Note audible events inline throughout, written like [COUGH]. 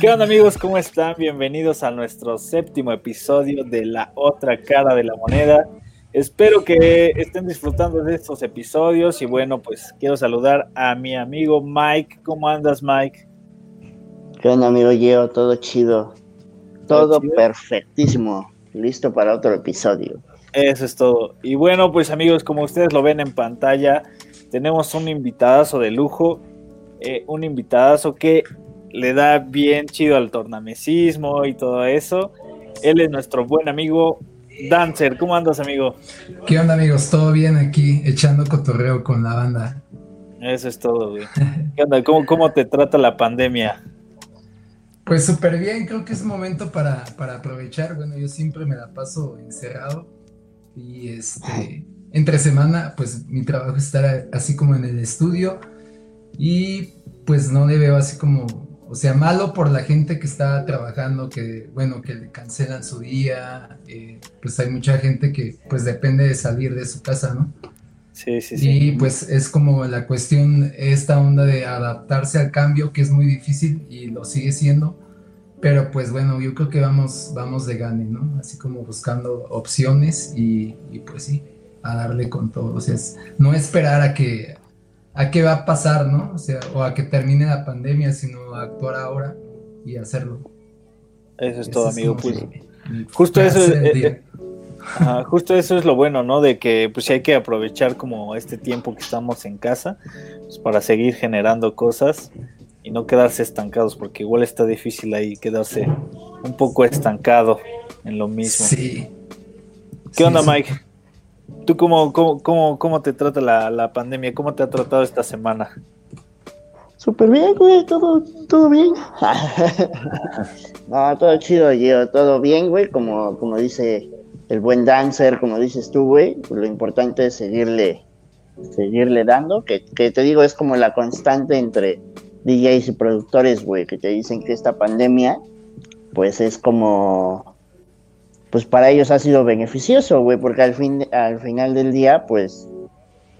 ¿Qué onda amigos? ¿Cómo están? Bienvenidos a nuestro séptimo episodio de La Otra Cara de la Moneda. Espero que estén disfrutando de estos episodios y bueno, pues quiero saludar a mi amigo Mike. ¿Cómo andas Mike? ¿Qué onda amigo Gio? Todo chido. Todo perfectísimo. Listo para otro episodio. Eso es todo. Y bueno, pues amigos, como ustedes lo ven en pantalla, tenemos un invitadazo de lujo. Eh, un invitadazo que le da bien chido al tornamesismo y todo eso. Él es nuestro buen amigo Dancer, ¿cómo andas, amigo? ¿Qué onda, amigos? ¿Todo bien aquí, echando cotorreo con la banda? Eso es todo, güey. ¿Qué onda? ¿Cómo, cómo te trata la pandemia? Pues súper bien, creo que es momento para, para, aprovechar. Bueno, yo siempre me la paso encerrado y este, entre semana, pues mi trabajo es estar así como en el estudio y pues no le veo así como o sea, malo por la gente que está trabajando, que, bueno, que le cancelan su día, eh, pues hay mucha gente que, pues, depende de salir de su casa, ¿no? Sí, sí, sí. Y pues es como la cuestión, esta onda de adaptarse al cambio, que es muy difícil y lo sigue siendo, pero pues bueno, yo creo que vamos, vamos de gane, ¿no? Así como buscando opciones y, y pues sí, a darle con todo, o sea, no esperar a que a qué va a pasar, ¿no? O sea, o a que termine la pandemia, sino a actuar ahora y hacerlo. Eso es todo, amigo. Pues, justo eso es, eh, justo eso es lo bueno, ¿no? De que pues hay que aprovechar como este tiempo que estamos en casa pues, para seguir generando cosas y no quedarse estancados, porque igual está difícil ahí quedarse un poco estancado en lo mismo. Sí. ¿Qué onda, Mike? ¿Tú cómo, cómo, cómo, te trata la, pandemia? ¿Cómo te ha tratado esta semana? Súper bien, güey, todo, todo bien. [LAUGHS] no, todo chido, yo, todo bien, güey, como, como dice el buen dancer, como dices tú, güey, lo importante es seguirle, seguirle dando, que, que te digo, es como la constante entre DJs y productores, güey, que te dicen que esta pandemia, pues es como pues para ellos ha sido beneficioso, güey, porque al, fin, al final del día, pues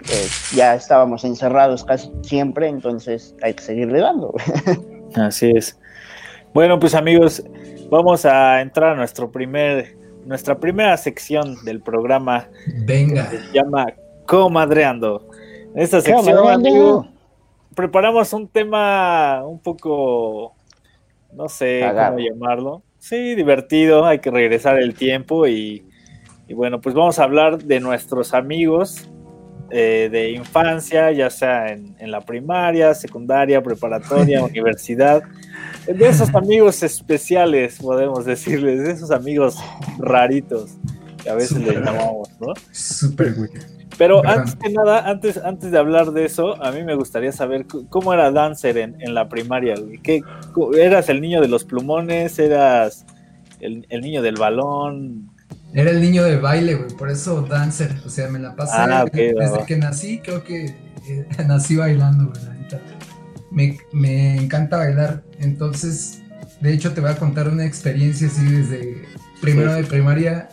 eh, ya estábamos encerrados casi siempre, entonces hay que seguirle dando. [LAUGHS] Así es. Bueno, pues amigos, vamos a entrar a nuestro primer, nuestra primera sección del programa. Venga. se llama Comadreando. En esta sección, amigo, preparamos un tema un poco, no sé cómo llamarlo Sí, divertido, hay que regresar el tiempo y, bueno, pues vamos a hablar de nuestros amigos eh, de infancia, ya sea en, la primaria, secundaria, preparatoria, [LAUGHS] universidad, de esos amigos especiales, podemos decirles, de esos amigos raritos que a veces les llamamos, ¿no? Súper güey. Pero antes de nada, antes, antes de hablar de eso, a mí me gustaría saber cómo era Dancer en, la primaria. ¿Qué, ¿Eras el niño de los plumones? ¿Eras el, niño del balón? Era el niño de baile, güey, por eso Dancer. O sea, me la pasé ah, desde que nací, creo que eh, [LAUGHS] nací bailando, güey. Me, me encanta bailar. Entonces, de hecho, te voy a contar una experiencia así desde primero de primaria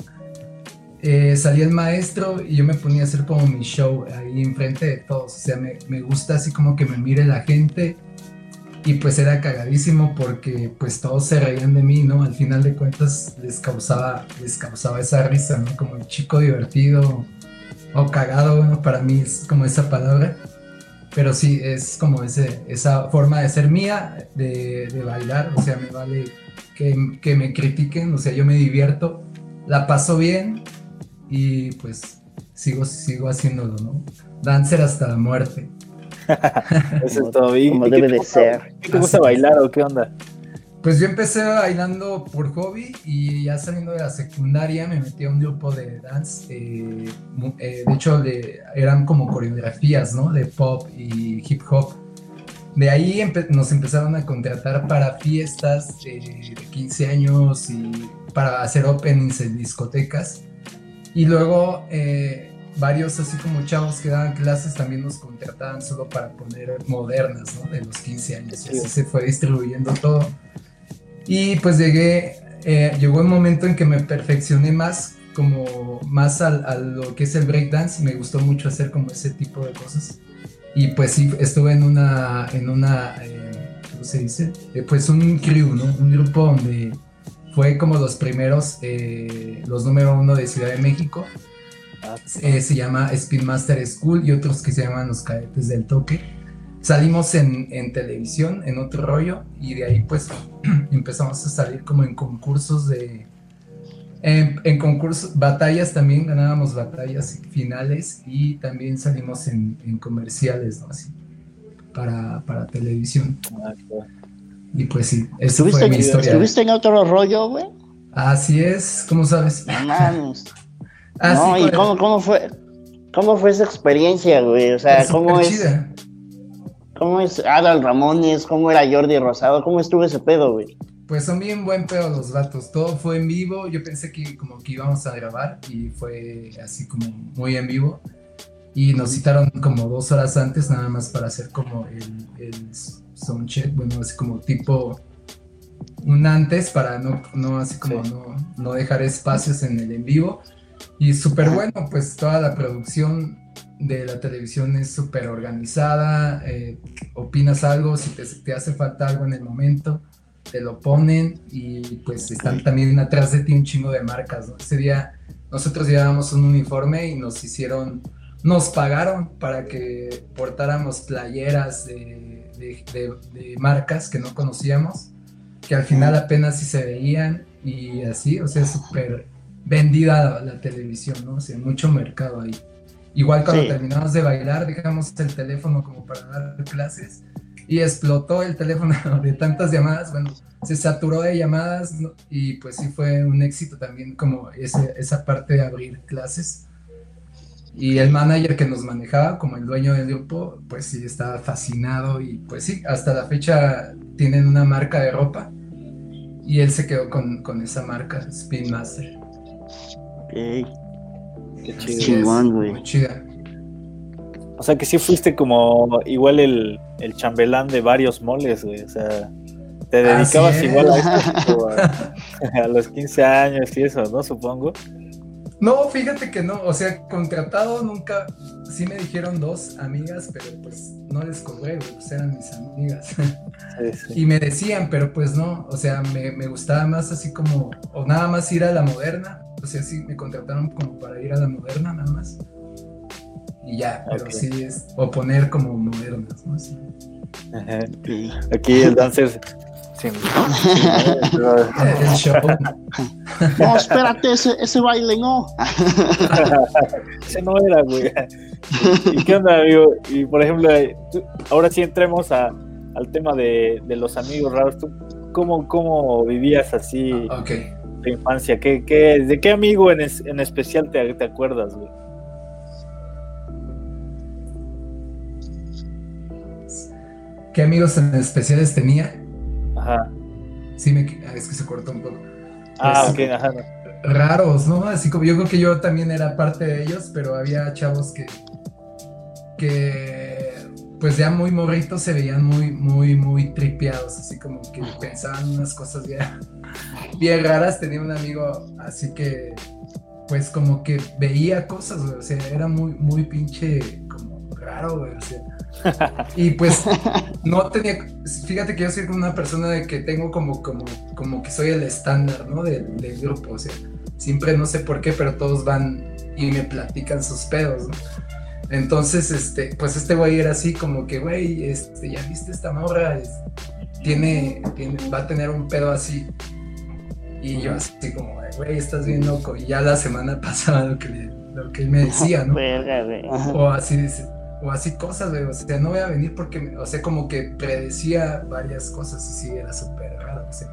eh, salía el maestro y yo me ponía a hacer como mi show ahí enfrente de todos. O sea, me, gusta así como que me mire la gente. Y pues era cagadísimo porque pues todos se reían de mí, ¿no? Al final de cuentas les causaba, les causaba esa risa, ¿no? Como el chico divertido o cagado, bueno, para mí es como esa palabra. Pero sí, es como ese, esa forma de ser mía, de, bailar. O sea, me vale que, que me critiquen, o sea, yo me divierto, la paso bien y pues sigo, sigo haciéndolo, ¿no? Dancer hasta la muerte. [LAUGHS] Eso es todo bien. Como debe de ser. ¿Qué te gusta bailar o qué onda? Pues yo empecé bailando por hobby y ya saliendo de la secundaria me metí a un grupo de dance. Eh, eh, de hecho, eran como coreografías, ¿no? De pop y hip hop. De ahí nos empezaron a contratar para fiestas de 15 años y para hacer openings en discotecas. Y luego eh, varios así como chavos que daban clases también nos contrataban solo para poner modernas, ¿no? De los 15 años. Y así se fue distribuyendo todo. Y pues llegué, eh, llegó un momento en que me perfeccioné más como más a, lo que es el breakdance, me gustó mucho hacer como ese tipo de cosas. Y pues sí, estuve en una, en una, eh, ¿cómo se dice? Eh, pues un crew, ¿no? Un grupo donde fue como los primeros, eh, los número uno de Ciudad de México. Ah, se llama Spin Master School y otros que se llaman Los Cadetes del Toque. Salimos en, en televisión, en otro rollo, y de ahí pues [CLEARS THROAT] empezamos a salir como en concursos de, en, concursos, batallas también ganábamos batallas finales y también salimos en, comerciales, ¿no? Así, para, para televisión. Y pues sí, fue mi historia. ¿Estuviste en otro rollo, güey? Así es, ¿cómo sabes? [LAUGHS] Ah, no, ¿y cómo, cómo, fue? ¿Cómo fue esa experiencia, güey? O sea, ¿cómo es? ¿Cómo es Adal Ramones? ¿Cómo era Jordi Rosado? ¿Cómo estuvo ese pedo, güey? Pues son bien buen pedo los vatos. Todo fue en vivo. Yo pensé que como que íbamos a grabar y fue así como muy en vivo. Y nos citaron como dos horas antes nada más para hacer como el, el soundcheck. Bueno, así como tipo un antes para no, no así como no, no dejar espacios en el en vivo. Y súper bueno, pues toda la producción de la televisión es súper organizada. Eh, opinas algo, si te, te hace falta algo en el momento te lo ponen y pues están también atrás de ti un chingo de marcas, ¿no? Ese día nosotros llevábamos un uniforme y nos hicieron, nos pagaron para que portáramos playeras de, de, marcas que no conocíamos, que al final apenas sí se veían y así, o sea, súper vendida la televisión, ¿no? O sea, mucho mercado ahí. Igual cuando terminamos de bailar, dejamos el teléfono como para dar clases y explotó el teléfono [LAUGHS] de tantas llamadas, bueno, se saturó de llamadas y pues sí fue un éxito también como ese, esa parte de abrir clases. Y el manager que nos manejaba, como el dueño del grupo, pues sí estaba fascinado y pues sí, hasta la fecha tienen una marca de ropa y él se quedó con, con esa marca, Spin Master. Ok. Qué chido. güey. Muy chida. O sea que sí fuiste como igual el, el chambelán de varios moles, güey. O sea, te dedicabas igual a esto [LAUGHS] [LAUGHS] a, los 15 años y eso, ¿no? Supongo. No, fíjate que no, o sea, contratado nunca, sí me dijeron dos amigas, pero pues no les cobré, pues eran mis amigas. [LAUGHS] Y me decían, pero pues no, o sea, me, me, gustaba más así como, o nada más ir a la moderna, o sea, sí me contrataron como para ir a la moderna nada más. Y ya, pero sí es, o poner como modernas, ¿no? Aquí el dancer sin, el show. No, espérate, ese, ese baile no. ese no era, güey. ¿Y qué onda, amigo? Y por ejemplo, ahora sí entremos a, al tema de, de, los amigos raros. ¿Tú cómo, cómo vivías así okay. tu infancia? ¿Qué, qué, ¿De qué amigo en, es, en especial te, te acuerdas, güey? qué amigos en especiales tenía. Ajá. Sí, me, ah, es que se cortó un poco. Ah, pues, ok, ajá. Raros, ¿no? Así como yo creo que yo también era parte de ellos, pero había chavos que, que pues ya muy morritos se veían muy, muy, muy tripeados, así como que pensaban unas cosas bien, bien raras. Tenía un amigo así que, pues como que veía cosas, o sea, era muy, muy pinche como raro, güey, o sea y pues no tenía, fíjate que yo soy una persona de que tengo como, como, como que soy el estándar, ¿no? Del, grupo, o sea, siempre no sé por qué, pero todos van y me platican sus pedos, ¿no? Entonces, este, pues este güey era así como que, güey, este, ya viste esta morra, tiene, va a tener un pedo así. Y yo así como, güey, estás bien loco. Y ya la semana [LAUGHS] pasada lo que, lo que él me decía, ¿no? o así dice, o así cosas, güey. O sea, no voy a venir porque, o sea, como que predecía varias cosas y sí, era súper raro, o sea.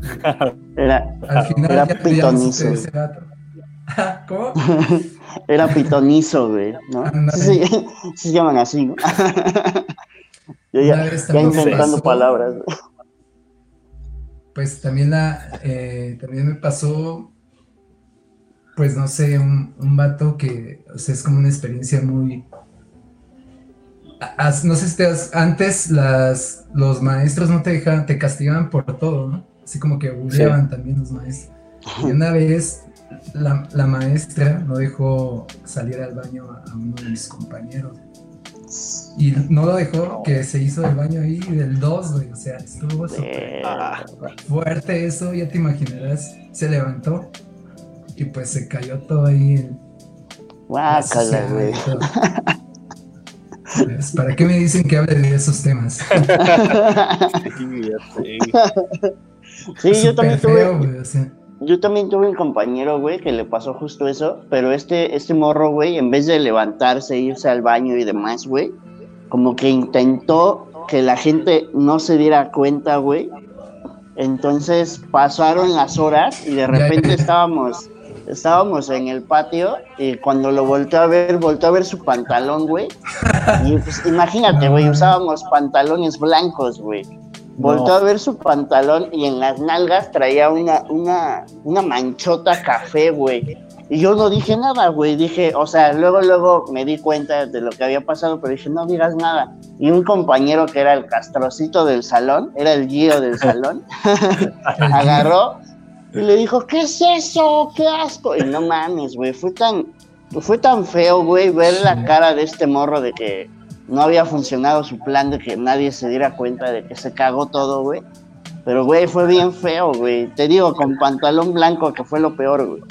[LAUGHS] Era, Al final era ya pitonizo. [LAUGHS] ¿Cómo? [LAUGHS] Era pitonizo, güey, ¿no? Sí, sí, se llaman así, ¿no? Yo ya, ya inventando palabras. Pues también la, eh, también me pasó pues no sé, un, un vato que, o sea, es como una experiencia muy... no sé si te antes las, los maestros no te dejaban, te castigaban por todo, ¿no? Así como que bulleaban también los maestros. Y una vez la, maestra no dejó salir al baño a, uno de mis compañeros. Y no lo dejó, que se hizo el baño ahí del 2, güey. O sea, estuvo súper fuerte eso, ya te imaginarás. Se levantó y pues se cayó todo ahí. En Guácala, güey. Pues, ¿Para qué me dicen que hable de esos temas? sí, yo también tuve. Yo también tuve un compañero, güey, que le pasó justo eso, pero este, este morro, güey, en vez de levantarse, irse al baño y demás, güey, como que intentó que la gente no se diera cuenta, güey. Entonces pasaron las horas y de repente estábamos estábamos en el patio y cuando lo volteó a ver, volteó a ver su pantalón, güey. Y pues imagínate, güey, usábamos pantalones blancos, güey. Volteó a ver su pantalón y en las nalgas traía una, una, una manchota café, güey. Y yo no dije nada, güey. Dije, o sea, luego, luego me di cuenta de lo que había pasado, pero dije, no digas nada. Y un compañero que era el castrocito del salón, era el guío del salón, [LAUGHS] agarró y le dijo, ¿qué es eso? ¡Qué asco! Y no mames, güey, fue tan, fue tan feo, güey, ver la cara de este morro de que no había funcionado su plan de que nadie se diera cuenta de que se cagó todo, güey. Pero, güey, fue bien feo, güey. Te digo, con pantalón blanco, que fue lo peor, güey.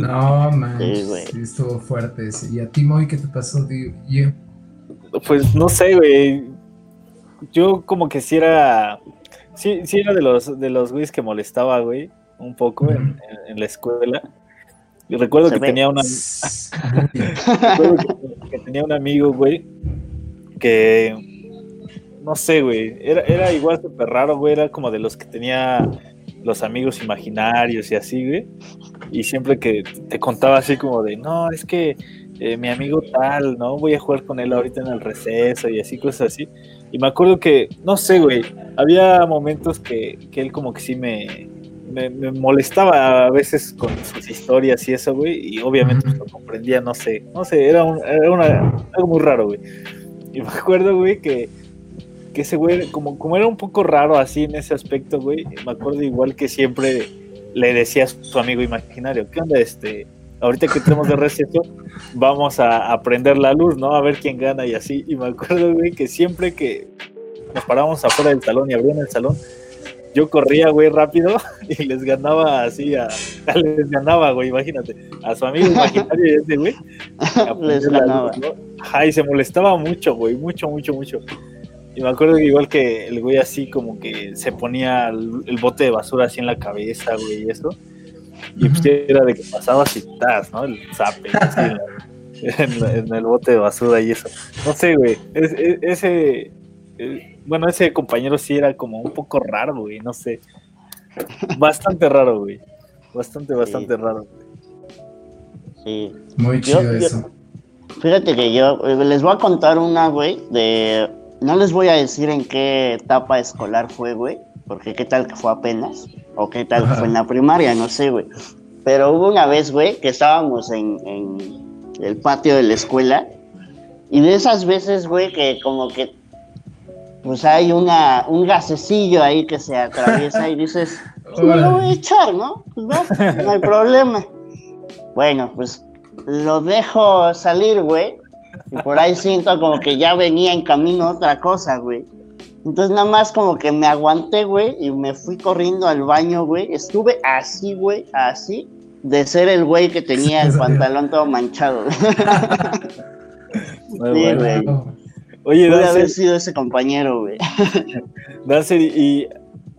No, man. Sí, güey. estuvo fuerte ese. ¿Y a ti, Moy, qué te pasó, tío? Pues no sé, güey. Yo como que si era Sí, sí era de los, de los güeyes que molestaba, güey, un poco en, la escuela. Y recuerdo que tenía una... [LAUGHS] que, tenía un amigo, güey, que... No sé, güey, era, era igual súper raro, güey, era como de los que tenía los amigos imaginarios y así, güey. Y siempre que te contaba así como de, no, es que eh, mi amigo tal, ¿no? Voy a jugar con él ahorita en el receso y así, cosas así. Y me acuerdo que, no sé, güey, había momentos que, que él como que sí me, me, molestaba a veces con sus historias y eso, güey, y obviamente pues, lo comprendía, no sé, no sé, era, un, era una, algo muy raro, güey. Y me acuerdo, güey, que, que ese güey, como, como era un poco raro así en ese aspecto, güey, me acuerdo igual que siempre le decía a su amigo imaginario, ¿qué onda este? Ahorita que tenemos de receso, vamos a, aprender la luz, ¿no? A ver quién gana y así. Y me acuerdo, güey, que siempre que nos parábamos afuera del salón y abrían el salón, yo corría, güey, rápido [LAUGHS] y les ganaba así a, [LAUGHS] les ganaba, güey, imagínate, a su amigo imaginario ese, güey. [LAUGHS] Les ganaba. Ay, se molestaba mucho, güey, mucho, mucho, mucho. Y me acuerdo que igual que el güey así como que se ponía el, el bote de basura así en la cabeza, güey, y eso y pues era de que pasabas y estás, ¿no? El zape, [LAUGHS] en, el bote de basura y eso. No sé, güey. ese, eh, bueno, ese compañero sí era como un poco raro, güey, no sé. Bastante raro, güey. Bastante, bastante raro, güey. Sí. Muy chido eso. fíjate que yo eh, les voy a contar una, güey, de... No les voy a decir en qué etapa escolar fue, güey, porque qué tal que fue apenas, o qué tal que fue en la primaria, no sé, güey. Pero hubo una vez, güey, que estábamos en, el patio de la escuela, y de esas veces, güey, que como que pues hay una, un gasecillo ahí que se atraviesa y dices, [LAUGHS] pues me lo voy a echar, ¿no? Pues va, no hay problema. Bueno, pues lo dejo salir, güey, y por ahí siento como que ya venía en camino otra cosa, güey. Entonces nada más como que me aguanté, güey, y me fui corriendo al baño, güey. Estuve así, güey, así, de ser el güey que tenía el [LAUGHS] pantalón todo manchado. [LAUGHS] sí, güey. Oye, Pude haber sido ese compañero, güey. [LAUGHS] Dancer, y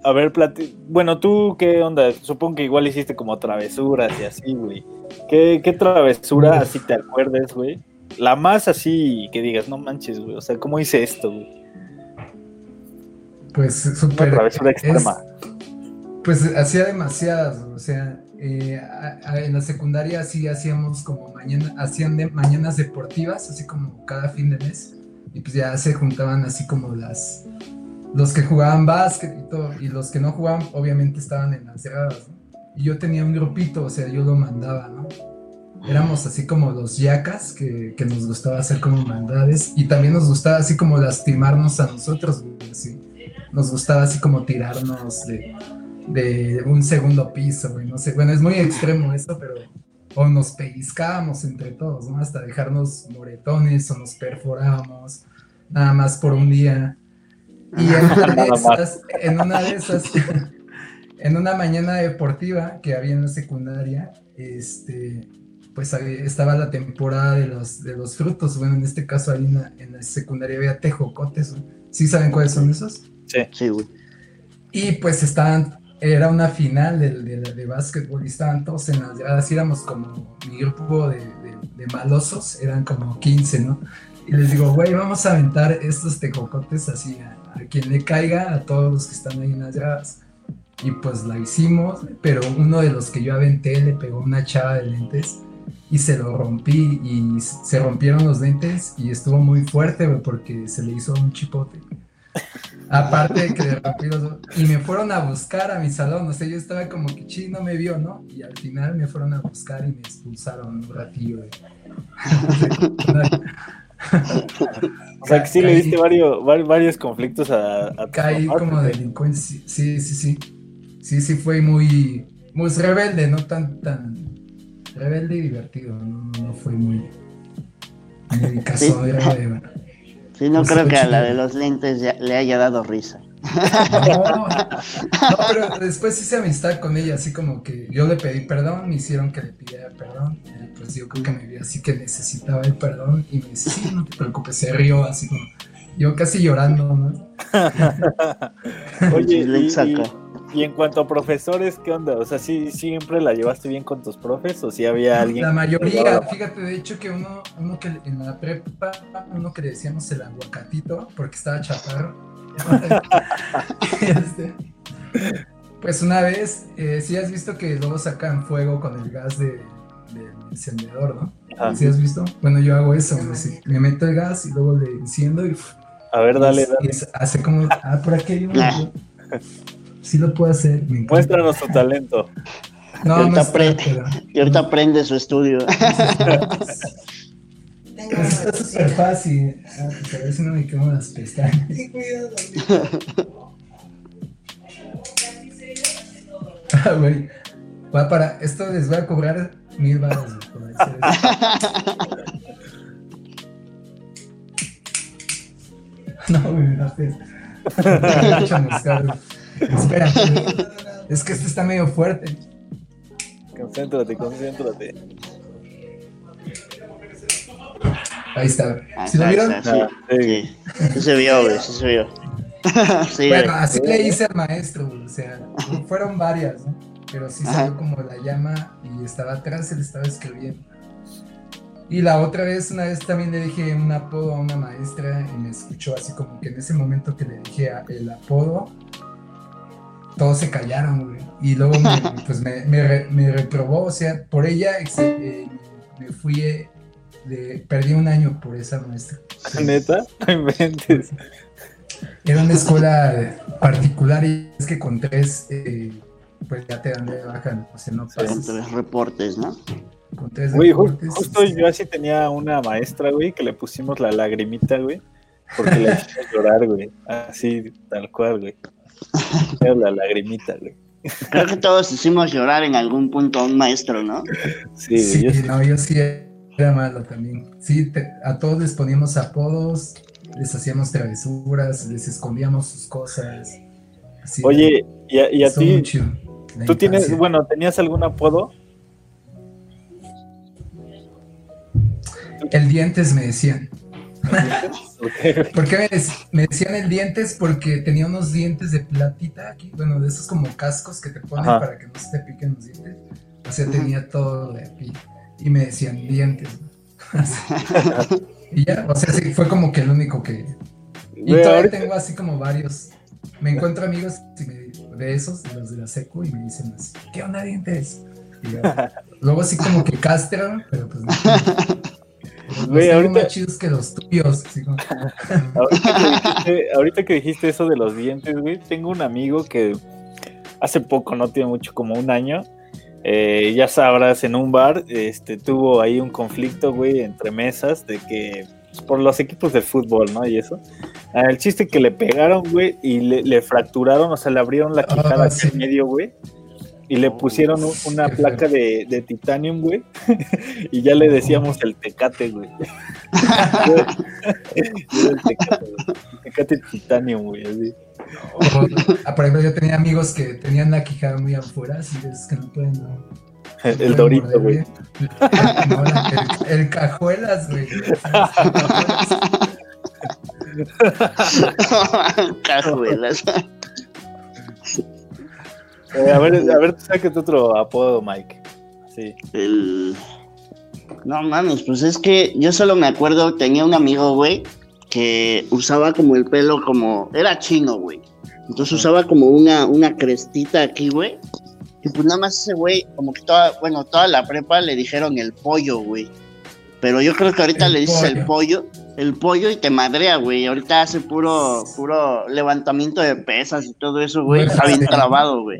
a ver, plati... bueno, tú qué onda, supongo que igual hiciste como travesuras y así, güey. ¿Qué, qué travesura así te acuerdes, güey? La más así que digas, no manches, güey, o sea, ¿cómo hice esto, güey? Pues súper. Pues hacía demasiadas, o sea, eh, en la secundaria sí hacíamos como mañana, hacían de, mañanas deportivas, así como cada fin de mes, y pues ya se juntaban así como las, los que jugaban básquet y todo, y los que no jugaban obviamente estaban en las cerradas, Y yo tenía un grupito, o sea, yo lo mandaba, ¿no? Éramos así como los yacas, que, que nos gustaba hacer como maldades, y también nos gustaba así como lastimarnos a nosotros, así nos gustaba así como tirarnos de, de un segundo piso, güey, no sé, bueno, es muy extremo esto, pero o nos pellizcábamos entre todos, ¿no? Hasta dejarnos moretones o nos perforábamos, nada más por un día. Y en una de [LAUGHS] esas, en una, de esas, [LAUGHS] en una mañana deportiva que había en la secundaria, este, pues estaba la temporada de los, de los frutos, bueno, en este caso ahí en la, secundaria había tejocotes, ¿sí saben cuáles son esos? Sí, sí, güey. Y pues estaban era una final de, de, de, básquetbol y estaban todos en las gradas, éramos como mi grupo de, de, malosos, eran como 15, ¿no? Y les digo, güey, vamos a aventar estos tejocotes así a, quien le caiga, a todos los que están ahí en las gradas. Y pues la hicimos, pero uno de los que yo aventé le pegó una chava de lentes y se lo rompí y se rompieron los lentes y estuvo muy fuerte porque se le hizo un chipote. Aparte de que le rompí los Y me fueron a buscar a mi salón. O sea, yo estaba como que chi, no me vio, ¿no? Y al final me fueron a buscar y me expulsaron un ratillo. o sea, que sí le diste varios, varios conflictos a, a Caí como delincuencia. Sí, sí, sí. Sí, sí, fue muy, muy rebelde, no tan, tan rebelde y divertido. No, no fue muy. muy de, Sí, no creo que a la de los lentes le haya dado risa. No, pero [LAUGHS] después hice amistad con ella, así como que yo le pedí perdón, me hicieron que le pidiera perdón, y pues yo creo que me vi así que necesitaba el perdón, y me dice, sí, no te preocupes, se rió así como, yo casi llorando, ¿no? [LAUGHS] Oye, le y en cuanto a profesores, ¿qué onda? O sea, ¿sí siempre la llevaste bien con tus profes o si había alguien? La mayoría, fíjate, de hecho que uno, uno que en la prepa, uno que le decíamos el aguacatito, porque estaba chaparro. [LAUGHS] este, pues una vez, eh, si has visto que luego sacan fuego con el gas de, del encendedor, ¿no? ¿Sí has visto? Bueno, yo hago eso, me meto el gas y luego le enciendo y... A ver, dale, dale. hace como, ah, por aquí hay uno. [LAUGHS] sí lo puede hacer. Muéstranos tu talento. [LAUGHS] No, y, ahorita aprende, y ahorita aprende su estudio. Está súper fácil. A ver si no me quemo las pestañas. cuidado. ah, güey. Va para. Esto les voy a cobrar mil hacer [LAUGHS] [LAUGHS] No, güey, no te. Espera, es que este está medio fuerte. Concéntrate, concéntrate. Ahí está. ¿Sí lo vieron? Ah, sí, sí. se vio, güey, sí se vio. [LAUGHS] bueno, así le hice al maestro, o sea, fueron varias, ¿no? Pero sí salió como la llama y estaba atrás, él estaba escribiendo. Y la otra vez, una vez también le dije un apodo a una maestra y me escuchó así como que en ese momento que le dije el apodo, todos se callaron, güey. Y luego me, [LAUGHS] pues me, me, reprobó, o sea, por ella eh, me fui, eh, de, perdí un año por esa maestra. [LAUGHS] ¿Neta? inventes. Era una escuela particular y es que con tres, eh, pues ya te dan de baja, o sea, no pasas. Con tres reportes, ¿no? Con tres güey, reportes. Justo yo así tenía una maestra, güey, que le pusimos la lagrimita, güey, porque le hicimos llorar, güey. Así, tal cual, güey. La lagrimita, güey. Creo que todos hicimos llorar en algún punto a un maestro, ¿no? Sí, yo no, yo sí era malo también. Sí, a todos les poníamos apodos, les hacíamos travesuras, les escondíamos sus cosas. Oye, ¿y a, ti? ¿Tú tienes, bueno, tenías algún apodo? El dientes me decían. [LAUGHS] ¿Por qué me, decían el dientes? Porque tenía unos dientes de platita aquí, bueno, de esos como cascos que te ponen para que no se te piquen los dientes. O sea, tenía todo de aquí. Y me decían dientes. [LAUGHS] y ya, o sea, sí, fue como que el único que. Y todavía tengo así como varios. Me encuentro amigos de esos, de los de la secu, y me dicen así, ¿qué onda dientes? [LAUGHS] luego así como que castran, pero pues no. Güey, ahorita... chidos que los tuyos. [LAUGHS] [LAUGHS] ahorita, que dijiste, eso de los dientes, güey, tengo un amigo que hace poco, no tiene mucho, como un año, eh, ya sabrás, en un bar, este, tuvo ahí un conflicto, güey, entre mesas, de que, pues, por los equipos de fútbol, ¿no? Y eso. Ah, el chiste que le pegaron, güey, y le, fracturaron, o sea, le abrieron la quijada ah, en medio, güey. Y le pusieron [LAUGHS] una placa de, de titanium, güey. [LAUGHS] y ya le decíamos [LAUGHS] el tecate, güey. el tecate, El tecate titanium, güey, así. Ah, por ejemplo, yo tenía amigos que tenían la quijada muy afuera, así es que no pueden. el dorito, güey. el, cajuelas, güey. cajuelas. Eh, a ver, a ver, saques otro apodo, Mike. Sí. El... No mames, pues es que yo solo me acuerdo, tenía un amigo, güey, que usaba como el pelo como. Era chino, güey. Entonces usaba como una, una crestita aquí, güey. Y pues nada más ese güey, como que toda, bueno, toda la prepa le dijeron el pollo, güey. Pero yo creo que ahorita le dices el pollo, el pollo y te madrea, güey. Ahorita hace puro, puro levantamiento de pesas y todo eso, güey. Está bien trabado, güey.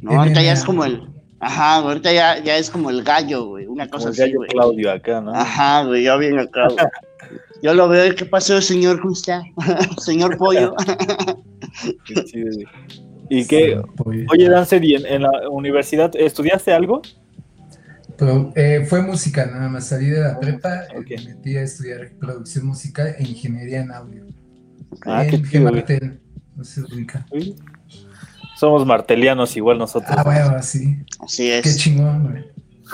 No, ahorita ya es como el, ajá, ahorita ya, ya es como el gallo, güey. Una cosa así, gallo Claudio acá, ¿no? Ajá, güey, ya bien acá, güey. Yo lo veo, ¿qué pasó, señor? ¿Cómo está? [LAUGHS] señor pollo. [LAUGHS] qué chido, güey. ¿Y qué? Oye, Dancer, ¿y en, la universidad estudiaste algo? Eh, fue música nada más, salí de la prepa y me metí a estudiar producción musical e ingeniería en audio. Ah, en qué Martel, no se ubica. Somos martelianos igual nosotros. Ah, bueno, sí. Así es. Qué chingón, güey.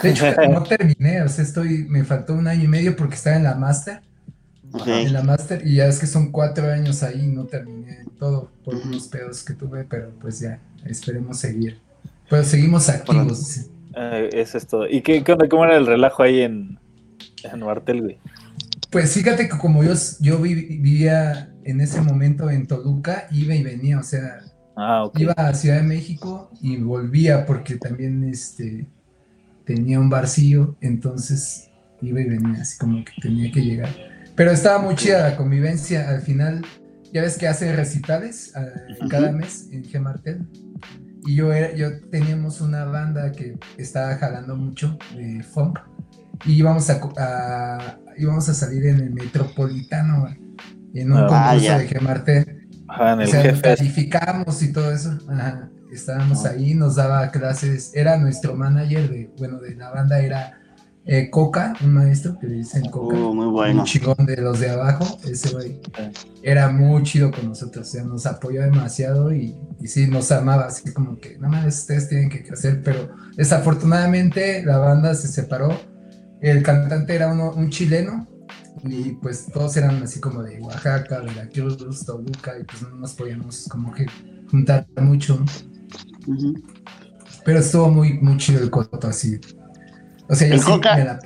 De hecho, [LAUGHS] no terminé, o sea, estoy, me faltó un año y medio porque estaba en la máster. En la máster, y ya es que son cuatro años ahí, no terminé todo por unos pedos que tuve, pero pues ya, esperemos seguir. Pero seguimos activos. Eh, eso es todo. ¿Y qué, cómo era el relajo ahí en, en Martel, güey? Pues fíjate que como yo, yo vivía en ese momento en Toluca, iba y venía, o sea, ah, iba a Ciudad de México y volvía porque también este, tenía un barcillo, entonces iba y venía, así como que tenía que llegar. Pero estaba muy chida la convivencia, al final, ya ves que hace recitales uh, cada mes en G Martel. Y yo, era, yo teníamos una banda que estaba jalando mucho de funk y íbamos a, íbamos a salir en el Metropolitano en un ah, concurso de Gemarte. Ajá, en el o sea, calificamos y todo eso. Ajá, estábamos ah. ahí, nos daba clases, era nuestro manager de, bueno, de la banda era eh, Coca, un maestro que le dicen Coca, uh, muy bueno. un chingón de los de abajo, ese güey era muy chido con nosotros, o sea, nos apoyó demasiado y, y sí, nos amaba, así como que, nada más ustedes tienen que crecer, pero desafortunadamente la banda se separó, el cantante era uno, un chileno y pues todos eran así como de Oaxaca, de la Cruz, Toluca y pues no nos podíamos como que juntar mucho. Pero estuvo muy, muy chido el coto así. O sea, el Coca, me la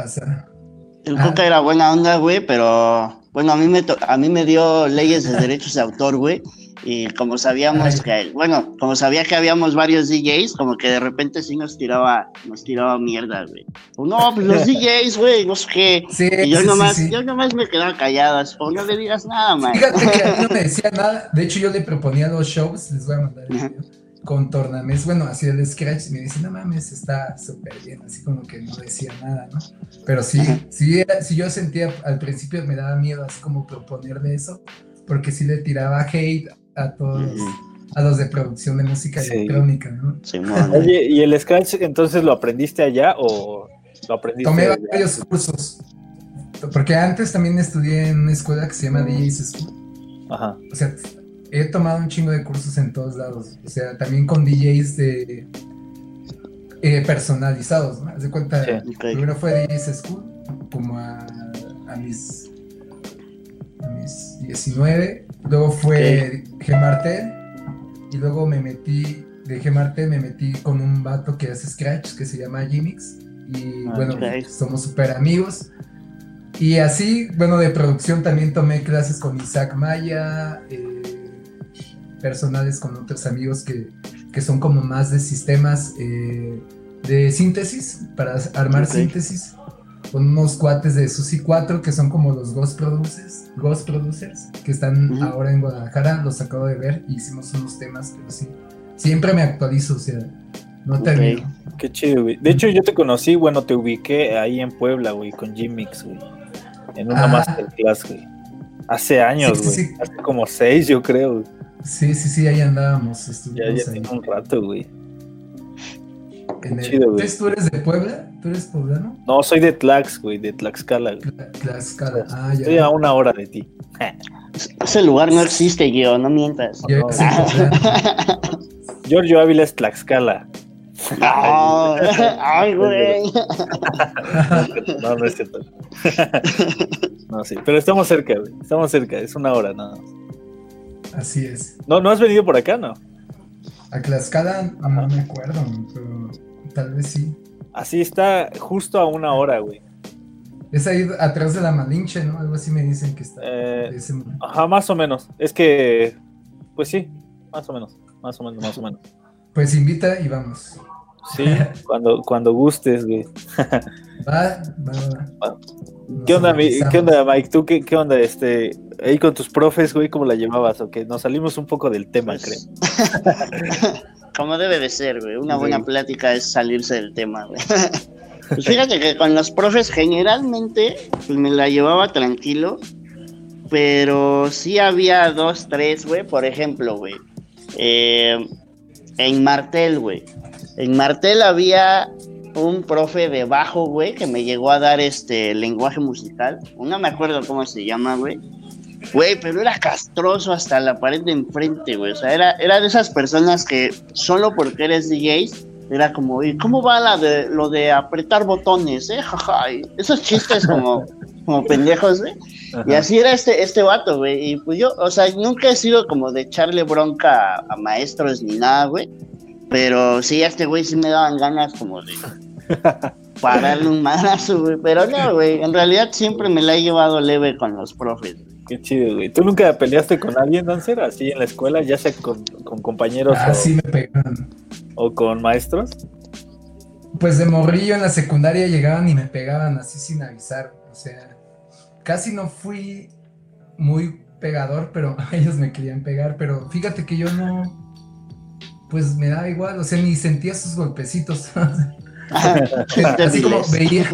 El Coca era buena onda, güey, pero bueno, a mí me a mí me dio leyes de derechos de autor, güey. Y como sabíamos que, bueno, como sabía que habíamos varios DJs, como que de repente sí nos tiraba, nos tiraba mierda, güey. No, pues los [LAUGHS] DJs, güey, no sé qué. y yo nomás, yo nomás me quedaba callado, así, no le digas nada, man. Fíjate que a [LAUGHS] mí no me decía nada. De hecho, yo le proponía dos shows, les voy a mandar el video con tornamés, bueno, así el scratch, y me dice, no mames, está súper bien, así como que no decía nada, ¿no? Pero sí, sí, si yo sentía, al principio me daba miedo así como proponerle eso, porque sí le tiraba hate a todos, a los de producción de música electrónica, ¿no? Sí, [LAUGHS] Oye, ¿y el scratch entonces lo aprendiste allá o lo aprendiste Tomé varios cursos, porque antes también estudié en una escuela que se llama DJ's School. Ajá. O sea, he tomado un chingo de cursos en todos lados. O sea, también con DJs de eh, personalizados, ¿no? Haz de cuenta, primero fue DJs School, como a, mis, a mis 19, luego fue Gemartel, y luego me metí, de Gemartel me metí con un vato que hace Scratch, que se llama Jimix, y ah, bueno, somos súper amigos. Y así, bueno, de producción también tomé clases con Isaac Maya, eh, personales con otros amigos que, que son como más de sistemas eh, de síntesis, para armar síntesis, con unos cuates de Susi 4 que son como los Ghost Producers, Ghost Producers que están ahora en Guadalajara, los acabo de ver y hicimos unos temas, pero sí, siempre me actualizo, o sea, no termino. Qué chido, güey. De hecho, yo te conocí, bueno, te ubiqué ahí en Puebla, güey, con G-Mix, güey. En una ah. masterclass, güey. Hace años, güey. Hace como seis, yo creo. Sí, sí, sí, ahí andábamos. Ya, ya tiene un rato, güey. Chido, güey. ¿Tú eres de Puebla? ¿Tú eres poblano? No, soy de Tlax, güey, de Tlaxcala. Tlaxcala, ah, ya. Estoy a una hora de ti. Ese lugar no existe, yo, no mientas. Yo [LAUGHS] Giorgio Ávila es Tlaxcala. ay, [LAUGHS] güey. No, no es cierto. [LAUGHS] No, sí, pero estamos cerca, güey. Estamos cerca, es una hora nada más. Así es. No, no has venido por acá, ¿no? A Tlaxcala no me acuerdo, pero tal vez sí. Así está justo a una hora, güey. Es ahí atrás de la Malinche, ¿no? Algo así me dicen que está. Eh, ajá, más o menos. Es que, pues sí, más o menos, más o menos, más o menos. Pues invita y vamos. Sí, cuando, cuando gustes, güey. [LAUGHS] Va, va, va. ¿Qué onda, ¿Qué onda, Mike? ¿Tú qué, qué onda? Este, ahí con tus profes, güey, ¿cómo la llevabas? O que nos salimos un poco del tema, pues, creo. [LAUGHS] Como debe de ser, güey. Una buena plática es salirse del tema, güey. [LAUGHS] Pues fíjate que con los profes generalmente pues, me la llevaba tranquilo, pero sí había dos, tres, güey. Por ejemplo, güey, eh, en Martel, güey. En Martel había un profe de bajo, güey, que me llegó a dar este lenguaje musical. No me acuerdo cómo se llama, güey. Güey, pero era castroso hasta la pared de enfrente, güey. O sea, era, era de esas personas que solo porque eres DJ, era como, ¿y cómo va la de, lo de apretar botones, eh? Jaja. esos chistes como, [LAUGHS] como pendejos, güey. Y así era este, este vato, güey. Y pues yo, o sea, nunca he sido como de echarle bronca a, a maestros ni nada, güey. Pero sí, a este güey sí me daban ganas como de [LAUGHS] pararle un manazo, güey. Pero no, güey. En realidad siempre me la he llevado leve con los profes. Qué chido, güey. ¿Tú nunca peleaste con alguien, Dancer, así en la escuela, ya sea con, compañeros? Ah, sí me pegaron. ¿O con maestros? Pues de morrillo en la secundaria llegaban y me pegaban así sin avisar. O sea, casi no fui muy pegador, pero [LAUGHS] ellos me querían pegar. Pero fíjate que yo no, pues me daba igual, o sea, ni sentía sus golpecitos. [LAUGHS] así como veía,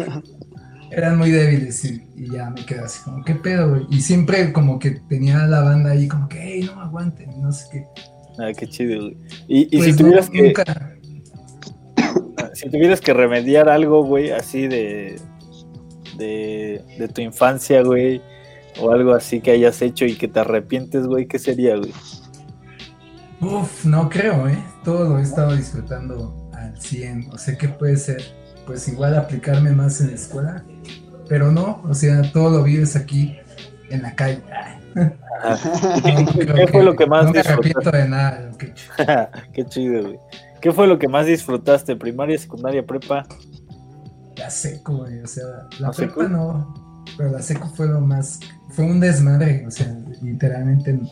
eran muy débiles y, ya me quedé así como, ¿qué pedo, güey? Y siempre como que tenía la banda ahí como que, hey, no aguanten, no sé qué. Ah, qué chido, güey. Y, y si pues tuvieras que... [COUGHS] Si tuvieras que remediar algo, güey, así de, de, de tu infancia, güey, o algo así que hayas hecho y que te arrepientes, güey, ¿qué sería, güey? Uf, no creo, ¿eh? Todo lo he estado disfrutando al 100. O sea, ¿qué puede ser? Pues igual aplicarme más en la escuela. Pero no, o sea, todo lo vives aquí en la calle. ¿Qué, fue lo que más no me arrepiento de nada. [LAUGHS] Qué chido, güey. ¿Qué fue lo que más disfrutaste? ¿Primaria, secundaria, prepa? La seco, güey. O sea, la prepa no. Pero la seco fue lo más. Fue un desmadre. O sea, literalmente no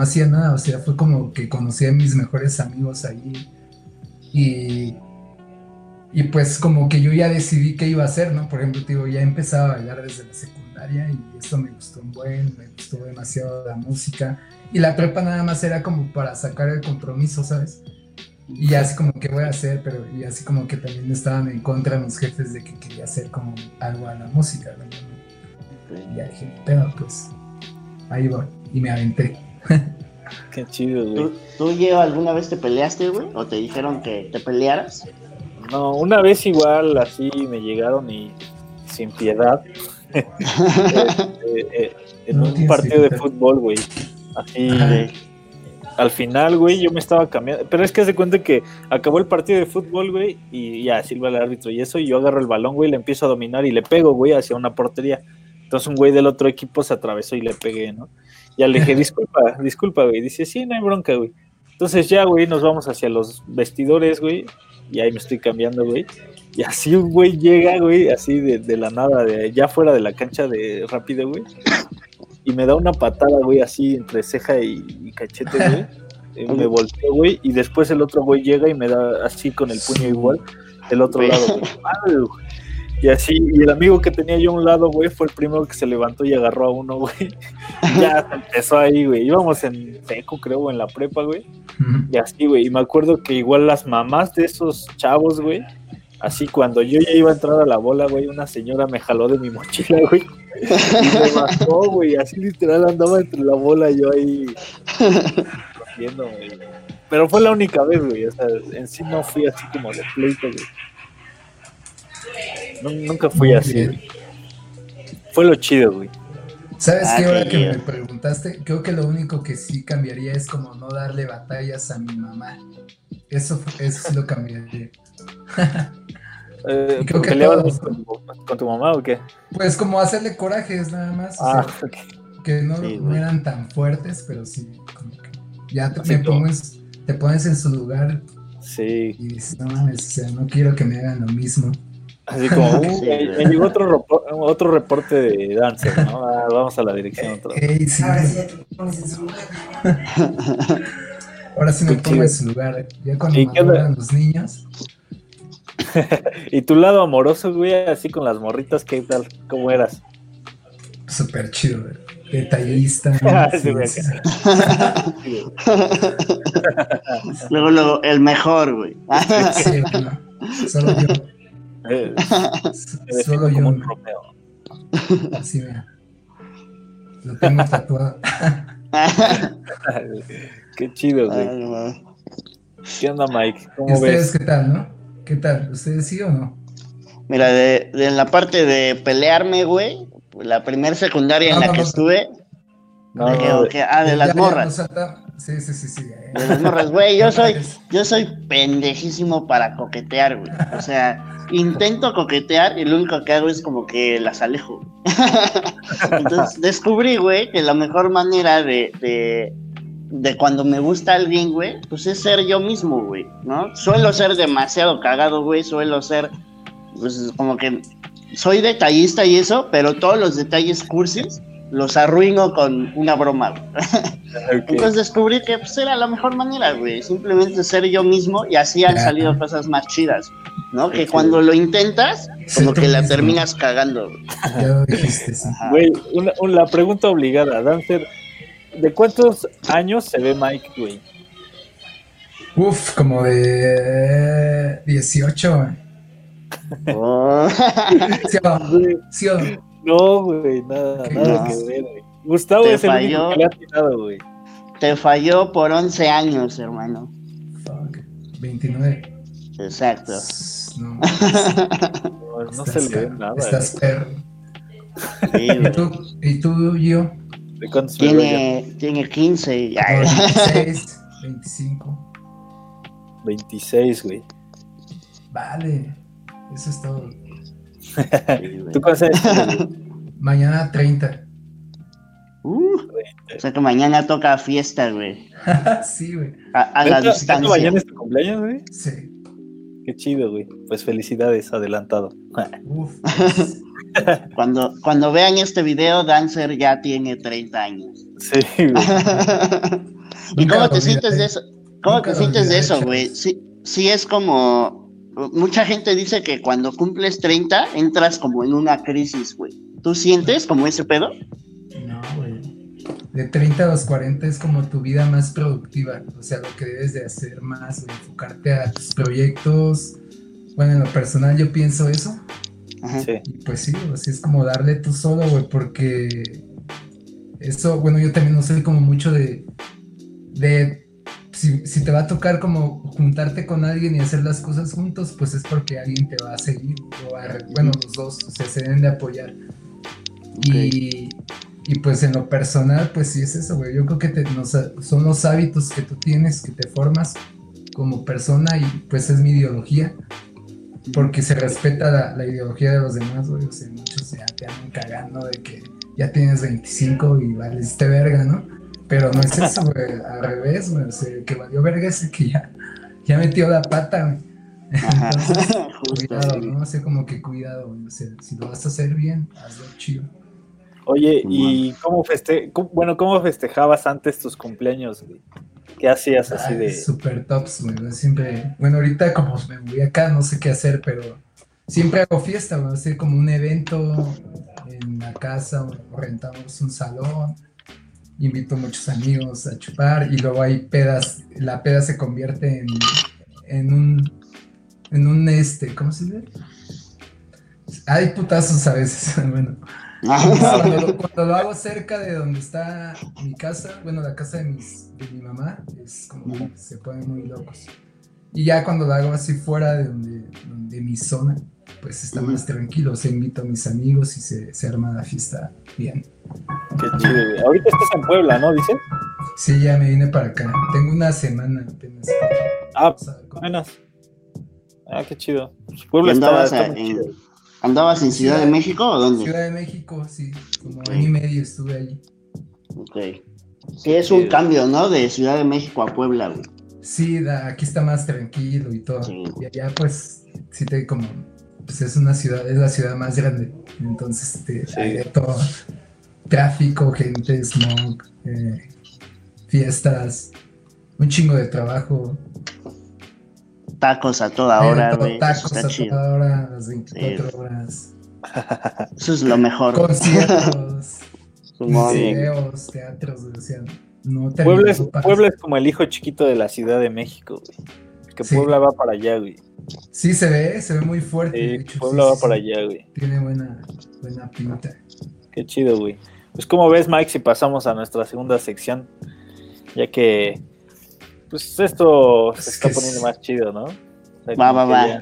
hacía nada, o sea, fue como que conocí a mis mejores amigos ahí y, y pues como que yo ya decidí qué iba a hacer, ¿no? Por ejemplo, digo, ya empezaba a bailar desde la secundaria y eso me gustó un buen, me gustó demasiado la música y la prepa nada más era como para sacar el compromiso, ¿sabes? Y así como que voy a hacer, pero y así como que también estaban en contra mis jefes de que quería hacer como algo a la música, ¿no? Y ya dije, pero pues ahí voy y me aventé. [LAUGHS] Qué chido, güey. ¿Tú, ¿Tú, alguna vez te peleaste, güey? ¿O te dijeron que te pelearas? No, una vez igual así me llegaron y sin piedad. [LAUGHS] Eh, eh, eh, en un partido de fútbol, güey. Así, al final, güey, yo me estaba cambiando. Pero es que se cuenta que acabó el partido de fútbol, güey, y ya silba el árbitro y eso. Y yo agarro el balón, güey, le empiezo a dominar y le pego, güey, hacia una portería. Entonces un güey del otro equipo se atravesó y le pegué, ¿no? Ya le dije, disculpa, disculpa, güey. Dice, sí, no hay bronca, güey. Entonces ya, güey, nos vamos hacia los vestidores, güey. Y ahí me estoy cambiando, güey. Y así un güey llega, güey, así de, la nada, de ya fuera de la cancha de rápido, güey. Y me da una patada, güey, así entre ceja y, cachete, güey. Y me volteo, güey. Y después el otro güey llega y me da así con el puño igual del otro lado, güey. Y así, y el amigo que tenía yo a un lado, güey, fue el primero que se levantó y agarró a uno, güey. [LAUGHS] ya empezó ahí, güey. Íbamos en seco, creo, en la prepa, güey. Y así, güey. Y me acuerdo que igual las mamás de esos chavos, güey, Así cuando yo ya iba a entrar a la bola, güey, una señora me jaló de mi mochila, [LAUGHS] güey. Y me bajó, güey. Así literal andaba entre la bola yo ahí. [LAUGHS] Viendo, güey. Pero fue la única vez, güey. O sea, en sí no fui así como de pleito, güey. Nunca fui así. Fue lo chido, güey. ¿Sabes qué? Ah, Ahora que me preguntaste, creo que lo único que sí cambiaría es como no darle batallas a mi mamá. Eso, eso sí lo cambiaría. [LAUGHS] eh, creo que todos, con, con, tu mamá o qué? Pues como hacerle corajes nada más. Ah, Que no, no, eran tan fuertes, pero sí, como que ya te, pones, te pones en su lugar. Sí. Y dices, no mames, o sea, no quiero que me hagan lo mismo. Así como, [LAUGHS] uh, me, llegó otro, otro reporte de Dancer, ¿no? Ah, vamos a la dirección otra vez. Ahora sí te pones en su lugar. Ahora sí me pongo en su lugar. Ya cuando maduran los niños. [LAUGHS] ¿Y tu lado amoroso, güey? Así con las morritas, ¿qué tal? ¿Cómo eras? Súper chido, güey. Detallista. [LAUGHS] luego, luego, el mejor, güey. sí, solo yo. Eh, Solo yo. Un Así vea. Lo tengo tatuado. [LAUGHS] qué chido, güey. ¿Qué onda, Mike? ¿Cómo ¿Ustedes qué tal, no? ¿Qué tal? ¿Ustedes sí o no? Mira, de, de la parte de pelearme, güey, la primera secundaria en la que estuve. No, de, ah, de las morras. Sí, sí, sí, sí. De las morras, güey, yo [LAUGHS] soy, yo soy pendejísimo para coquetear, güey. O sea, intento coquetear y lo único que hago es como que las alejo. [LAUGHS] Entonces descubrí, güey, que la mejor manera de, de, cuando me gusta alguien, güey, pues es ser yo mismo, güey, ¿no? Suelo ser demasiado cagado, güey, suelo ser, pues como que soy detallista y eso, pero todos los detalles cursis los arruino con una broma. [LAUGHS] Entonces descubrí que pues, era la mejor manera, güey. Simplemente ser yo mismo y así han salido cosas más chidas, ¿no? Que cuando lo intentas, como que la terminas cagando. Güey, una, la pregunta obligada, Dancer, ¿de cuántos años se ve Mike, güey? Uf, como de 18, oh. [LAUGHS] ¿Sí o no? No, güey, nada, nada que ver, güey. Gustavo es el falló, que le ha tirado, güey. Te falló por 11 años, hermano. Fuck. 29. Exacto. No, [LAUGHS] no, no se le ve nada. Estás perro. Sí, ¿Y, tú, ¿Y tú, yo? ¿De cuántos tiene, tiene 15. Ya. 26, 25. 26, güey. Vale, eso es todo. [LAUGHS] ¿Tú cuántos años Mañana 30. Uh, o sea que mañana toca fiesta, güey. [LAUGHS] sí, güey. A, la distancia. mañana es tu cumpleaños, güey? Sí. Qué chido, güey. Pues felicidades, adelantado. [LAUGHS] Uf, [LAUGHS] cuando, cuando vean este video, Dancer ya tiene 30 años. Sí, güey. ¿Y cómo te sientes de eso? ¿Cómo te sientes de eso, güey? Sí, sí es como mucha gente dice que cuando cumples 30 entras como en una crisis, güey. ¿Tú sientes como ese pedo? De 30 a los 40 es como tu vida más productiva, o sea, lo que debes de hacer más, enfocarte a tus proyectos. Bueno, en lo personal yo pienso eso. Ajá. Sí. pues sí, así es como darle tú solo, güey, porque eso, bueno, yo también no soy como mucho de, de si, te va a tocar como juntarte con alguien y hacer las cosas juntos, pues es porque alguien te va a seguir, o bueno, los dos, o sea, se deben de apoyar. Y, pues en lo personal, pues sí es eso, güey. Yo creo que te, son los hábitos que tú tienes, que te formas como persona y pues es mi ideología. Porque se respeta la, ideología de los demás, güey. O sea, muchos ya te andan cagando de que ya tienes 25 y valiste verga, ¿no? Pero no es eso, güey, al revés, güey. O sea, que valió verga ese que ya, ya metió la pata, güey. Entonces, [LAUGHS] cuidado, ¿no? O sea, como que cuidado, güey. O sea, si lo vas a hacer bien, hazlo chido. Oye, ¿y cómo feste bueno, cómo festejabas antes tus cumpleaños, güey? ¿Qué hacías así de...? Super tops, güey. Siempre... Bueno, ahorita como me voy acá, no sé qué hacer, pero siempre hago fiesta, güey. Hacer como un evento en la casa, o rentamos un salón invito a muchos amigos a chupar y luego hay pedas, la peda se convierte en, en un en un este, ¿cómo se dice? Hay putazos a veces, [LAUGHS] bueno. Cuando, lo, hago cerca de donde está mi casa, bueno, la casa de, mis, de mi mamá, es como que se ponen muy locos. Y ya cuando lo hago así fuera de, donde, de mi zona, pues está más tranquilo. Se invito a mis amigos y se, se arma la fiesta bien. Qué chido. Ahorita estás en Puebla, ¿no? Dices. Sí, ya me vine para acá. Tengo una semana apenas. Ah, apenas. Ah, qué chido. Puebla está, en, ¿Andabas en Ciudad de México o dónde? Ciudad de México, sí. Como año y medio estuve allí. Ok. Sí, es un cambio, ¿no? De Ciudad de México a Puebla, güey. Sí, aquí está más tranquilo y todo. Y allá, pues, sí te como. Pues es una ciudad, es la ciudad más grande. Entonces, te, hay todo. Tráfico, gente, smog, eh, fiestas, un chingo de trabajo tacos a toda hora, güey. Tacos a toda hora, las 24 horas. Eso es lo mejor. Conciertos, [LAUGHS] museos, teatros, o no Puebla es, Puebla es como el hijo chiquito de la Ciudad de México, güey. Que Puebla va para allá, güey. Sí, se ve, se ve muy fuerte. Puebla va para allá, güey. Tiene buena, buena pinta. Qué chido, güey. Pues como ves, Mike, si pasamos a nuestra segunda sección, ya que pues esto se está poniendo más chido, ¿no? va, va, va.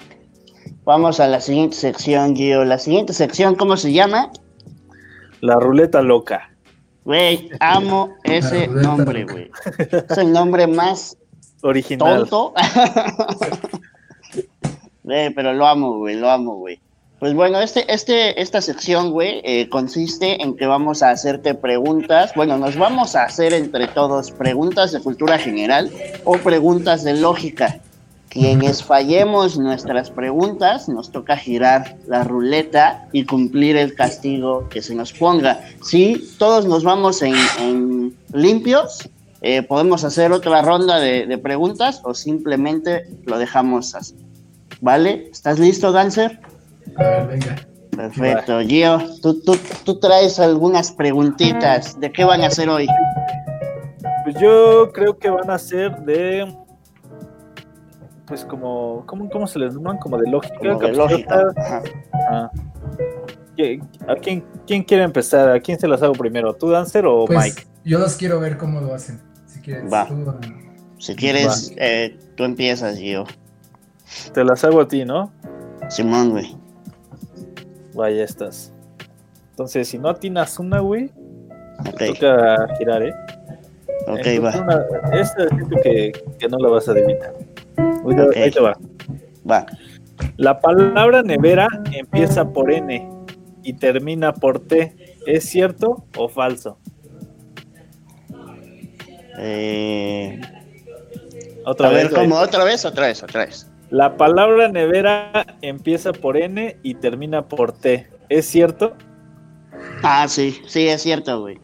Vamos a la siguiente sección, Gio. La siguiente sección, ¿cómo se llama? La ruleta loca. Güey, amo [LAUGHS] ese nombre, güey. Es el nombre más original. Tonto. [LAUGHS] Güey, pero lo amo, güey, lo amo, güey. Pues bueno, este, este, esta sección, güey, eh, consiste en que vamos a hacerte preguntas. Bueno, nos vamos a hacer entre todos preguntas de cultura general o preguntas de lógica. Quienes fallemos nuestras preguntas, nos toca girar la ruleta y cumplir el castigo que se nos ponga. Si todos nos vamos en, limpios, eh, podemos hacer otra ronda de, de preguntas o simplemente lo dejamos así. ¿Vale? ¿Estás listo, Dancer? A ver, venga. Perfecto. Gio, tú, tú, tú traes algunas preguntitas. ¿De qué van a hacer hoy? Pues yo creo que van a ser de. Pues como. ¿Cómo, cómo se les llaman? Como de lógica. Como de lógica. Ah. ¿A quién, quién quiere empezar? ¿A quién se las hago primero? ¿Tú, Dancer o pues, Mike? Yo los quiero ver cómo lo hacen. Si quieres, Va. Si quieres, eh, tú empiezas, Gio. Te las hago a ti, ¿no? Simón, güey. Vaya estás. Entonces, si no atinas una, güey, toca girar, ¿eh? Ok, va. esta siento que, que, no la vas a adivinar. Ahí te va. Va. La palabra nevera empieza por N y termina por T. ¿Es cierto o falso? Eh... ¿Otra a vez, ver, ¿cómo? ¿Otra vez? Otra vez, otra vez. La palabra nevera empieza por N y termina por T. ¿Es cierto? Ah, sí, sí, es cierto, güey.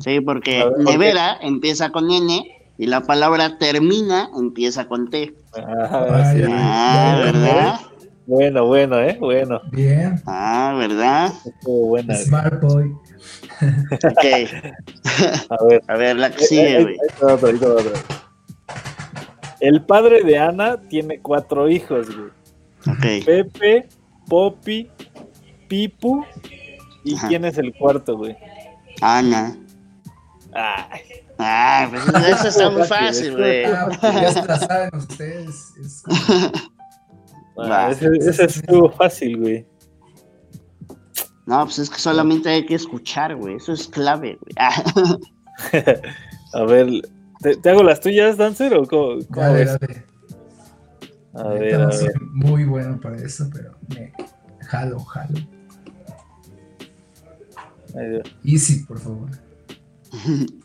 Sí, porque nevera empieza con N y la palabra termina empieza con T. Ah, ah ¿verdad? Bueno, bueno, ¿eh? Bueno. Bien. Ah, ¿verdad? buena. Smart boy. ok. [LAUGHS] a ver, a ver la que sigue, güey. El padre de Ana tiene cuatro hijos, güey. Pepe, Poppy, Pipu. ¿Y quién es el cuarto, güey? Ana. Ay. Ah, pues eso está muy fácil, güey. Ya se la saben ustedes. Es ah, ese, estuvo fácil, güey. No, pues es que solamente hay que escuchar, güey. Eso es clave, güey. [LAUGHS] A ver, ¿Te, hago las tuyas, Dancer? ¿O cómo, cómo dale, dale. A ver, a ver. muy bueno para eso, pero me jalo, jalo. Easy, por favor.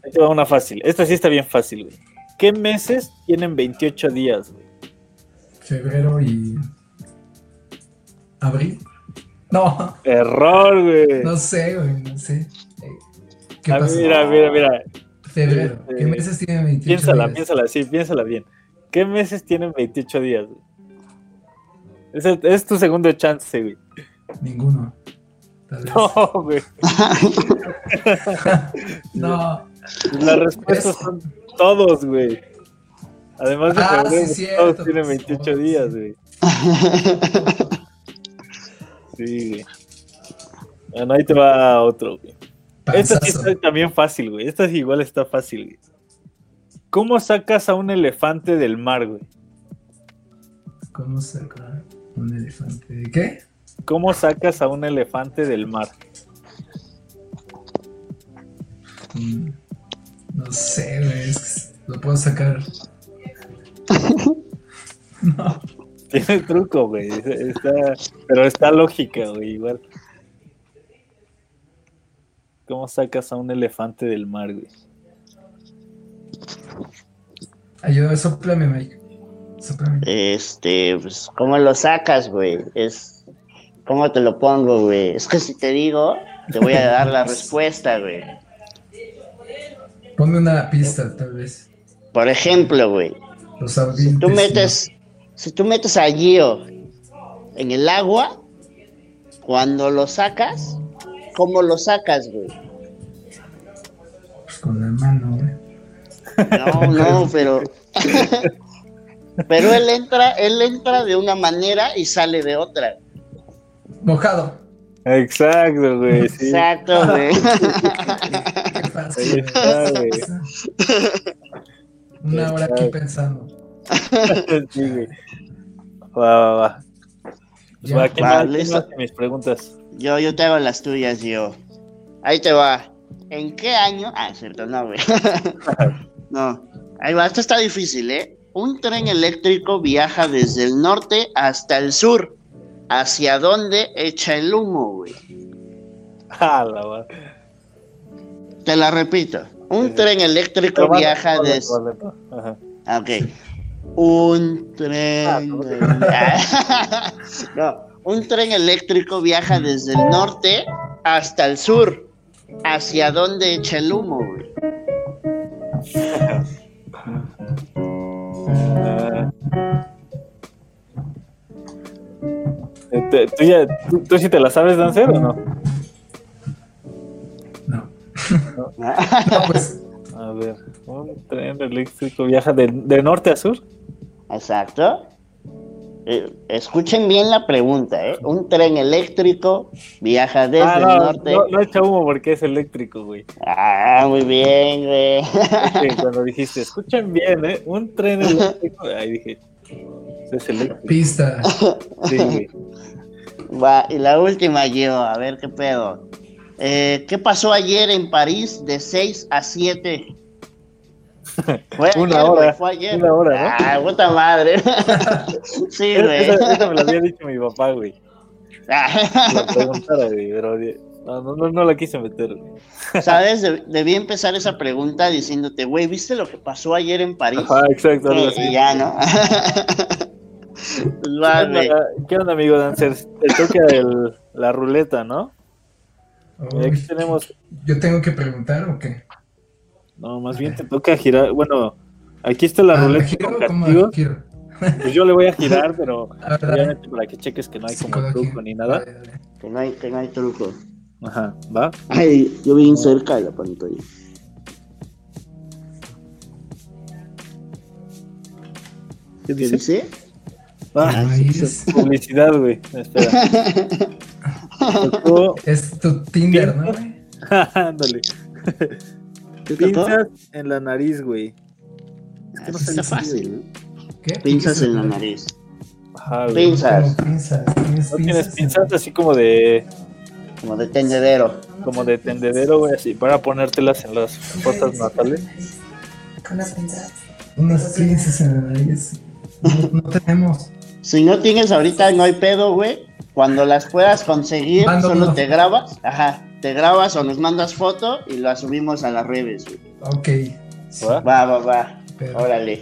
Ahí va una fácil. Esta sí está bien fácil, güey. ¿Qué meses tienen 28 días, güey? Febrero y. ¿Abril? No. Error, güey. No sé, güey, no sé. ¿Qué ah? Mira, mira, mira. Febrero. ¿Qué este, meses tienen 28 piénsala, días? Piénsala, sí, piénsala bien. ¿Qué meses tienen 28 días? Es, es tu segundo chance, güey. Ninguno. [LAUGHS] No, güey. [LAUGHS] no. Las respuestas son todos, güey. Además de ah, febrero, sí, todos tienen 28 días, güey. [LAUGHS] sí, güey. Bueno, ahí te va otro, güey. Esta sí está también fácil, güey. Esta igual está fácil, güey. ¿Cómo sacas a un elefante del mar, güey? ¿Cómo sacas un elefante de qué? ¿Cómo sacas a un elefante del mar? Mm, no sé, güey. lo puedo sacar. no. [LAUGHS] Tiene truco, güey. pero está lógica, güey, igual. ¿Cómo sacas a un elefante del mar, güey? Ayuda, soplame, Mike. Este, pues, ¿cómo lo sacas, güey? Es. ¿Cómo te lo pongo, güey? Es que si te digo, te voy a dar la [LAUGHS] respuesta, güey. Ponme una pista, tal vez. Por ejemplo, güey. Si tú metes, si tú metes a Gio en el agua, cuando lo sacas, ¿cómo lo sacas, güey? Pues con la mano, güey. No, no, [LAUGHS] pero. [LAUGHS] pero él entra, él entra de una manera y sale de otra. Mojado. Exacto, güey. Exacto, güey. Una hora aquí pensando. [LAUGHS] sí, güey. Va, va, va. Pues va, ¿quién va, más, mis preguntas? Yo, yo te hago las tuyas, yo. Ahí te va. ¿En qué año? Ah, cierto, no, güey. [LAUGHS] No, ahí va, esto está difícil, ¿eh? Un tren eléctrico viaja desde el norte hasta el sur. ¿Hacia dónde echa el humo, güey? [LAUGHS] Ah, la Te la repito. Un tren eléctrico viaja desde. Ok. Un tren. Ah, no, [LAUGHS] un tren eléctrico viaja desde el norte hasta el sur. ¿Hacia dónde echa el humo, güey? Eh, ¿Tú, ya, tú, sí te la sabes danzar o no? No. [LAUGHS] No, pues. A ver, un tren eléctrico viaja de, de norte a sur. Exacto. Eh, escuchen bien la pregunta, ¿eh? Un tren eléctrico viaja desde ah, el norte. No, no echa humo porque es eléctrico, güey. Ah, muy bien, güey. [LAUGHS] cuando dijiste, escuchen bien, ¿eh? Un tren eléctrico. Ahí dije, es eléctrico. Pista. Sí, güey. Va, y la última yo, a ver qué pedo. Eh, ¿Qué pasó ayer en París de 6 a 7? [LAUGHS] Fue una ayer, hora. fue ayer. Una hora, ¿no? Ah, puta madre. [LAUGHS] sí, güey. Eso, me lo había dicho mi papá, güey. La preguntara, güey, pero no, no, no, la quise meter. [LAUGHS] ¿Sabes? debí empezar esa pregunta diciéndote, güey, ¿viste lo que pasó ayer en París? Ah, exacto. Y, ya, ¿no? Pues vale. ¿Qué, onda, amigo Dancer? Te toca el, la ruleta, ¿no? aquí tenemos... ¿Yo tengo que preguntar o qué? No, más bien te [LAUGHS] toca girar. Bueno, aquí está la ah, ruleta con Pues yo le voy a girar, [LAUGHS] pero obviamente para que cheques que no hay como truco ni nada. Que no hay, que no hay truco. Ajá, ¿va? Ay, yo vi cerca de la pantalla. ¿Qué dice? Ah, ah publicidad, güey. Espera. [LAUGHS] es tu Tinder, ¿no? Ándale. Pinzas en la nariz, güey. Es que no está fácil. ¿Qué? Pinzas en la nariz. Ajá, pinzas. pinzas. ¿No tienes pinzas así como de. Como de tendedero. Como de tendedero, güey, así, para ponértelas en las fotos natales. Con las pinzas. Unas pinzas en la nariz. No, tenemos. Si no tienes ahorita, no hay pedo, güey. Cuando las puedas conseguir, solo te grabas. Ajá te grabas o nos mandas foto y lo subimos a las redes. Ok. Va, va, va. Órale.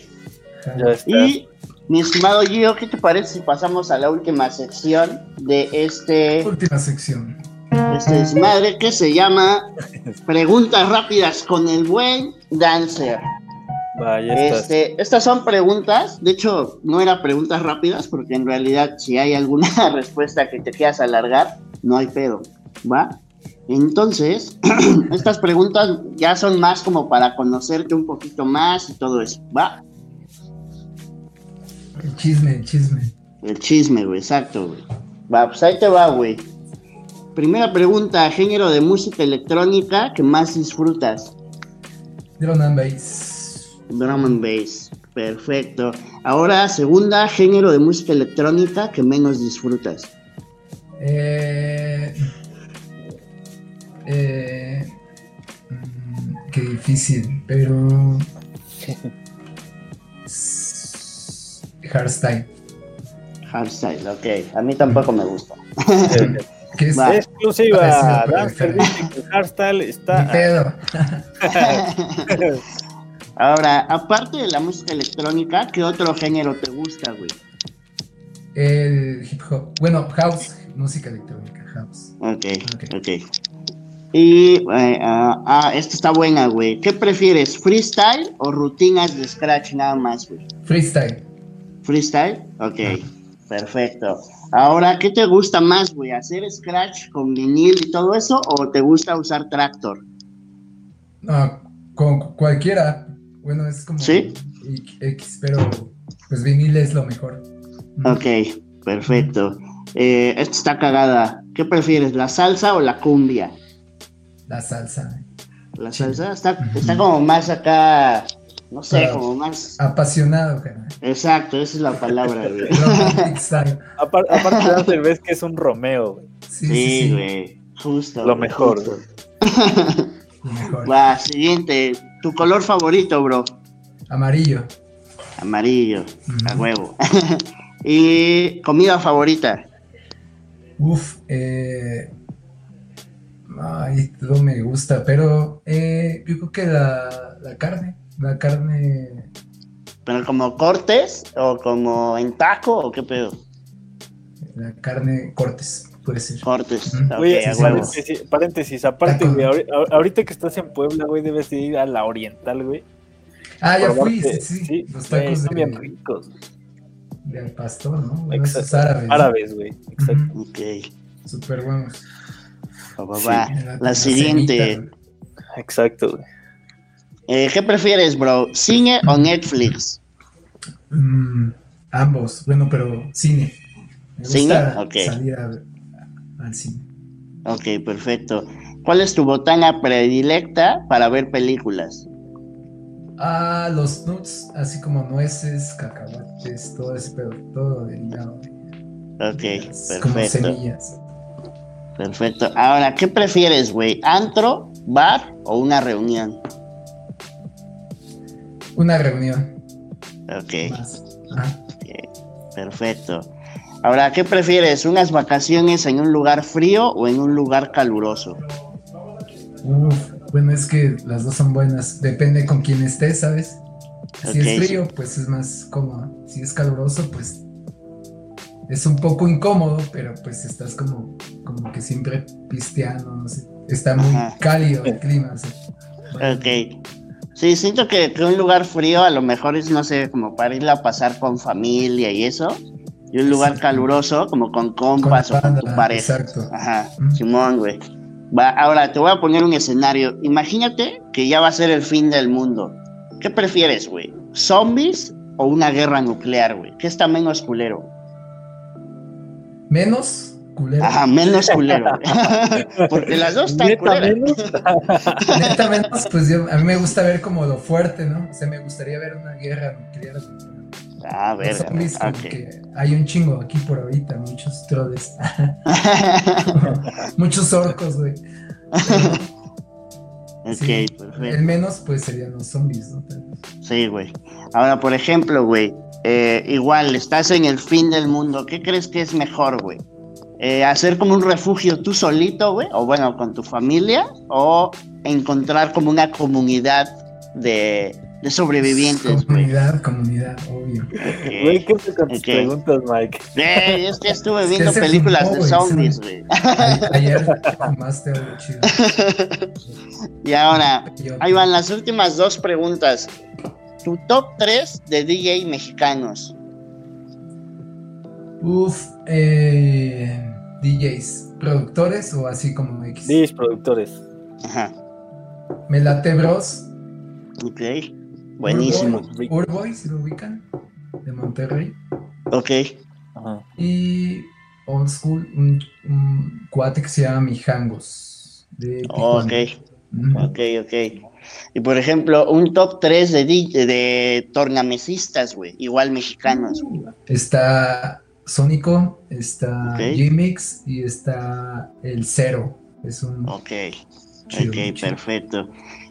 Y mi estimado Gio, ¿qué te parece si pasamos a la última sección de este. Última sección. Este desmadre que se llama Preguntas rápidas con el buen dancer. Vaya, este, estas son preguntas, de hecho no eran preguntas rápidas porque en realidad si hay alguna [LAUGHS] respuesta que te quieras alargar, no hay pedo, ¿va? Entonces, [CLEARS THROAT] estas preguntas ya son más como para conocerte un poquito más y todo eso, ¿va? chisme, chisme. El chisme, güey, exacto, güey. Va, pues ahí te va, güey. Primera pregunta, género de música electrónica que más disfrutas. Drum and bass. Drum and bass, perfecto. Ahora, segunda, género de música electrónica que menos disfrutas. Eh, eh, mm, qué difícil, pero [LAUGHS] hardstyle. Hardstyle, ok. A mí tampoco me gusta. [LAUGHS] ¿Qué es exclusiva? Dancer hardstyle está. [LAUGHS] Ahora, aparte de la música electrónica, ¿qué otro género te gusta, güey? El hip hop. Bueno, house, música electrónica, house. Ok, ok. okay. Y, eh, ah, ah, esta está buena, güey. ¿Qué prefieres, freestyle o rutinas de scratch nada más, güey? Freestyle. ¿Freestyle? Ok, perfecto. Ahora, ¿qué te gusta más, güey? ¿Hacer scratch con vinil y todo eso o te gusta usar tractor? No, con cualquiera. Bueno, es como ¿Sí? X, pero pues vinil es lo mejor. Ok, perfecto. Eh, esta está cagada. ¿Qué prefieres, la salsa o la cumbia? La salsa. La salsa está, está como más acá, no sé, como más... Apasionado, cara. Exacto, esa es la palabra, güey. [LAUGHS] aparte, aparte ves que es un Romeo, güey. Sí, güey. Justo. Lo mejor, güey. [LAUGHS] Va, siguiente. ¿Tu color favorito, bro? Amarillo. Amarillo, a huevo. [LAUGHS] ¿Y comida favorita? Uf, eh, Ay, todo me gusta, pero eh, yo creo que la, carne, la carne... ¿Pero como cortes o como en taco o qué pedo? La carne cortes, puede ser. Cortes, Oye, paréntesis, aparte, güey, ahorita que estás en Puebla, güey, debes ir a la Oriental, güey. Ah, ya fui, sí, sí. Los tacos de, bien ricos. Del pastor, ¿no? árabes. Árabes, güey, exacto. Ok. Súper buenos la, siguiente. Exacto. Eh, ¿Qué prefieres, bro? ¿Cine o Netflix? Mm, ambos, bueno, pero cine. ¿Cine? Ok. Salir al cine. Ok, perfecto. ¿Cuál es tu botana predilecta para ver películas? Ah, los nuts, así como nueces, cacahuates, todo ese pedo, todo delgado. Ok, perfecto. Como semillas. Perfecto. Ahora, ¿qué prefieres, güey? ¿Antro, bar o una reunión? Una reunión. Ok. Perfecto. Ahora, ¿qué prefieres? ¿Unas vacaciones en un lugar frío o en un lugar caluroso? Uf, bueno, es que las dos son buenas. Depende con quién estés, ¿sabes? Si es frío, pues es más cómodo. Si es caluroso, pues es un poco incómodo, pero pues estás como, como que siempre pisteando, no sé. Está muy cálido el clima. Ok. Sí, siento que, un lugar frío a lo mejor es, no sé, como para ir a pasar con familia y eso. Y un lugar caluroso, como con compas o con tu pareja. Exacto. Ajá, Simón, güey. Va, ahora te voy a poner un escenario. Imagínate que ya va a ser el fin del mundo. ¿Qué prefieres, güey? ¿Zombies o una guerra nuclear, güey? ¿Qué está menos culero? Menos culero. Ajá, menos culero. [LAUGHS] Porque las dos están Neta menos. [LAUGHS] Neta menos, pues yo, a mí me gusta ver como lo fuerte, ¿no? O sea, me gustaría ver una guerra nuclear. Ah, ver. Okay. Hay un chingo aquí por ahorita, muchos trolls. [LAUGHS] muchos orcos, güey. Ok, perfecto. El menos, pues serían los zombies, ¿no? Sí, güey. Ahora, por ejemplo, güey, eh, igual, estás en el fin del mundo, ¿qué crees que es mejor, güey? Eh, ¿Hacer como un refugio tú solito, güey? O bueno, con tu familia, o encontrar como una comunidad de, de sobrevivientes. Comunidad, comunidad, obvio. Güey, ¿qué te con tus preguntas, Mike? Eh, es que estuve viendo películas de zombies, güey. Ayer [LAUGHS] más te chido. y ahora, ahí van las últimas dos preguntas tu top 3 de DJ mexicanos. Uf, eh, DJs, productores o así como X. DJs, productores. Ajá. Melate Bros. Ok, buenísimo. Urboy, si lo ubican, de Monterrey. Ok. Y old school, un, cuate que se llama Mijangos. De ok, ok, ok. Y por ejemplo, un top 3 de, de tornamesistas, güey, igual mexicanos. Está Sónico, está G-Mix y está el Cero. Es un. Ok, ok, perfecto.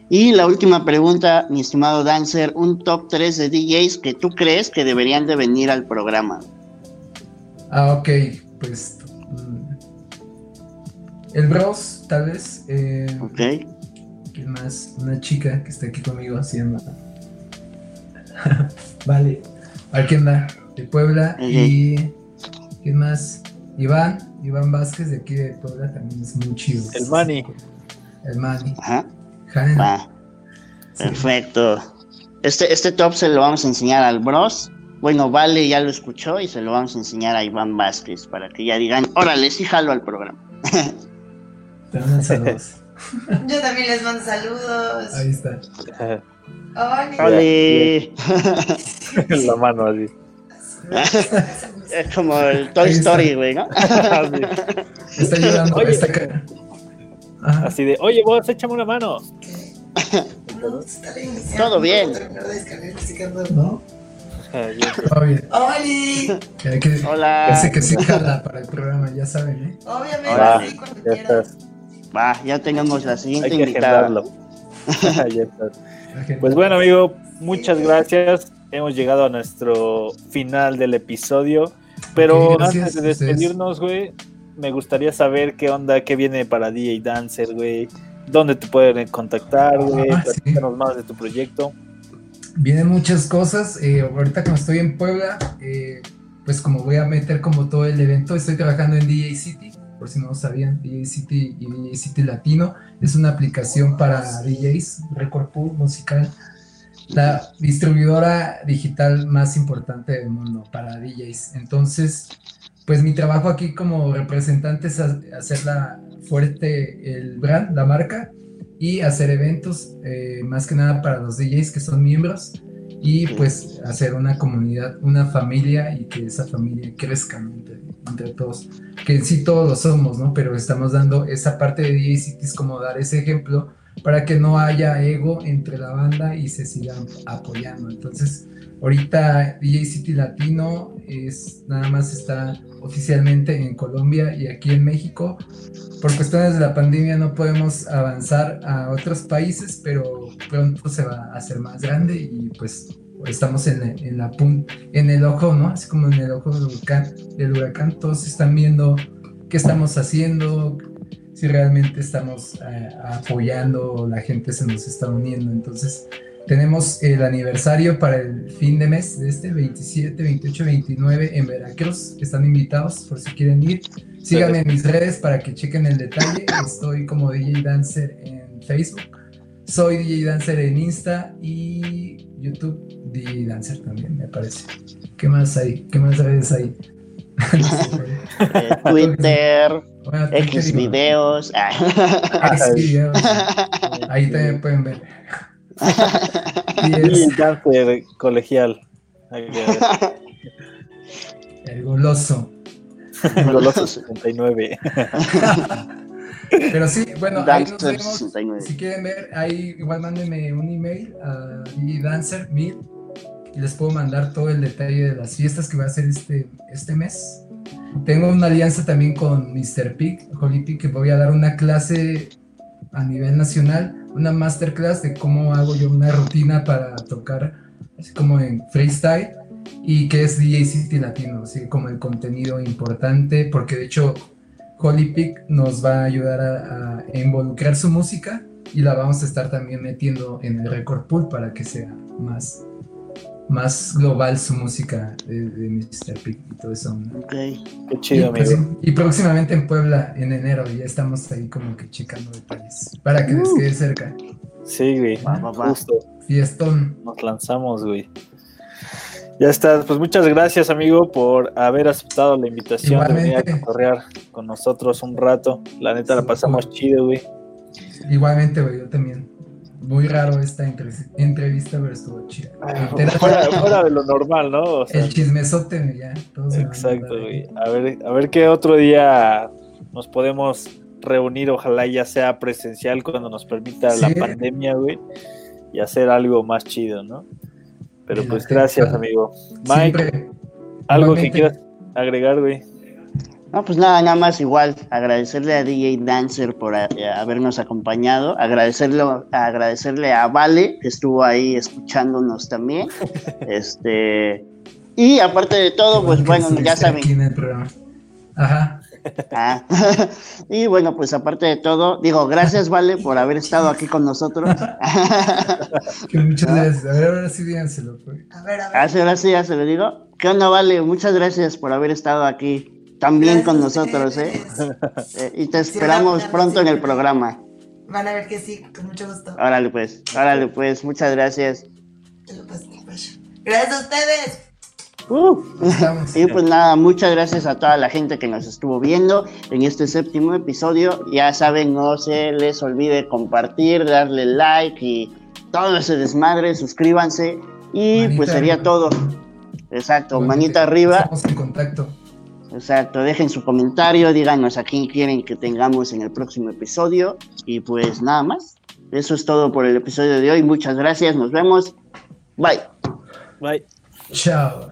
Y la última pregunta, mi estimado Dancer, un top 3 de DJs que tú crees que deberían de venir al programa. Ah, ok, pues... Mm, el Bros, tal vez. Eh, ok. ¿Quién más? Una chica que está aquí conmigo haciendo... [LAUGHS] vale. A ver quién da. De Puebla. Y... ¿Quién más? Iván. Iván Vázquez de aquí de Puebla también es muy chido. El Mani. El Mani. Ajá. Perfecto. Este, este top se lo vamos a enseñar al Bros. Bueno, Vale ya lo escuchó y se lo vamos a enseñar a Iván Vázquez para que ya digan, órale, sí jalo al programa. [LAUGHS] saludos. Yo también les mando saludos. Ahí está. Hola. [LAUGHS] [LAUGHS] La mano así. [LAUGHS] es como el Toy Story, güey, ¿no? está ayudando. Oye, está acá. Así de, oye, vos, échame una mano. Todo bien. ¿No? Todo bien. Hola. Ese que sí jala para el programa, ya saben, ¿eh? Obviamente, sí, cuando quieras. Va, ya tengamos la siguiente Hay que invitada. [LAUGHS] Pues bueno, amigo, muchas gracias. Hemos llegado a nuestro final del episodio. Pero antes de despedirnos, güey, me gustaría saber qué onda, qué viene para DJ Dancer, güey. ¿Dónde te pueden contactar, güey? Ah, más de tu proyecto. Vienen muchas cosas. Eh, ahorita como estoy en Puebla, eh, pues como voy a meter como todo el evento, estoy trabajando en DJ City, por si no lo sabían, DJ City y DJ City Latino. Es una aplicación para DJs, Record Pool musical. La distribuidora digital más importante del mundo para DJs. Entonces, pues mi trabajo aquí como representante es hacerla fuerte el brand, la marca, y hacer eventos, eh, más que nada para los DJs que son miembros, y pues hacer una comunidad, una familia y que esa familia crezca entre, todos. Que en sí todos lo somos, ¿no? Pero estamos dando esa parte de DJ Cities como dar ese ejemplo para que no haya ego entre la banda y se sigan apoyando. Entonces, ahorita DJ City Latino es nada más está oficialmente en Colombia y aquí en México. Por cuestiones de la pandemia no podemos avanzar a otros países, pero pronto se va a hacer más grande y pues estamos en, la en el ojo, ¿no? Así como en el ojo del huracán, del huracán, todos están viendo qué estamos haciendo, si realmente estamos eh, apoyando, la gente se nos está uniendo. Entonces, tenemos el aniversario para el fin de mes de este 27, 28, 29 en Veracruz. Están invitados por si quieren ir. Síganme en mis redes para que chequen el detalle. Estoy como DJ Dancer en Facebook. Soy DJ Dancer en Insta y YouTube DJ Dancer también, me parece. ¿Qué más hay? ¿Qué más redes hay? [LAUGHS] Eh, Twitter, X videos. X [LAUGHS] videos. Ahí también pueden ver. [LAUGHS] y el cáncer colegial. El goloso. El goloso 69. Pero sí, bueno, ahí nos vemos. Si quieren ver, ahí igual mándenme un email a Dancer y les puedo mandar todo el detalle de las fiestas que voy a hacer este, este mes. Tengo una alianza también con Mr. Pig, Holy Pig, que voy a dar una clase a nivel nacional una masterclass de cómo hago yo una rutina para tocar así como en freestyle y que es DJ City Latino, así como el contenido importante, porque de hecho Holy Pick nos va a ayudar a, involucrar su música y la vamos a estar también metiendo en el record pool para que sea más más global su música de, Mr. Pig y todo eso. Ok, qué chido, y, amigo. y próximamente en Puebla, en enero, ya estamos ahí como que checando detalles para que les uh. quede cerca. Sí, güey, justo. Fiestón. Nos lanzamos, güey. Ya está, pues muchas gracias, amigo, por haber aceptado la invitación de venir a correr con nosotros un rato. La neta la pasamos chido, güey. Igualmente, güey, yo también. Muy raro esta entrevista, pero estuvo chido. Fuera, de lo normal, ¿no? el chismesote, ya. exacto, güey. A ver, a ver qué otro día nos podemos reunir, ojalá ya sea presencial cuando nos permita la pandemia, güey, y hacer algo más chido, ¿no? Pero pues gracias, amigo. Mike, algo que quieras agregar, güey. No, pues nada, nada más igual, agradecerle a DJ Dancer por eh, habernos acompañado, agradecerle, agradecerle a Vale, que estuvo ahí escuchándonos también. [LAUGHS] este y aparte de todo, pues bueno, ya saben. Ajá. Ah, [LAUGHS] y bueno, pues aparte de todo, digo, gracias, Vale, por haber estado aquí con nosotros. [LAUGHS] muchas gracias. A ver, ahora sí díganselo. Pues. A ver, a ver. Ah, ahora sí, ya se lo digo. ¿Qué onda, Vale? Muchas gracias por haber estado aquí también con nosotros, ¿eh? [LAUGHS] ¿eh? Y te esperamos pronto en el programa. Van a ver que sí, con mucho gusto. Órale, pues, órale, pues, muchas gracias. Gracias a ustedes. Uh. [LAUGHS] y pues nada, muchas gracias a toda la gente que nos estuvo viendo en este séptimo episodio. Ya saben, no se les olvide compartir, darle like y todo ese desmadre, suscríbanse. Y pues sería todo. Exacto, manita arriba. Estamos en contacto. Exacto, dejen su comentario, díganos a quién quieren que tengamos en el próximo episodio. Y pues nada más. Eso es todo por el episodio de hoy. Muchas gracias, nos vemos. Bye. Bye. Chao.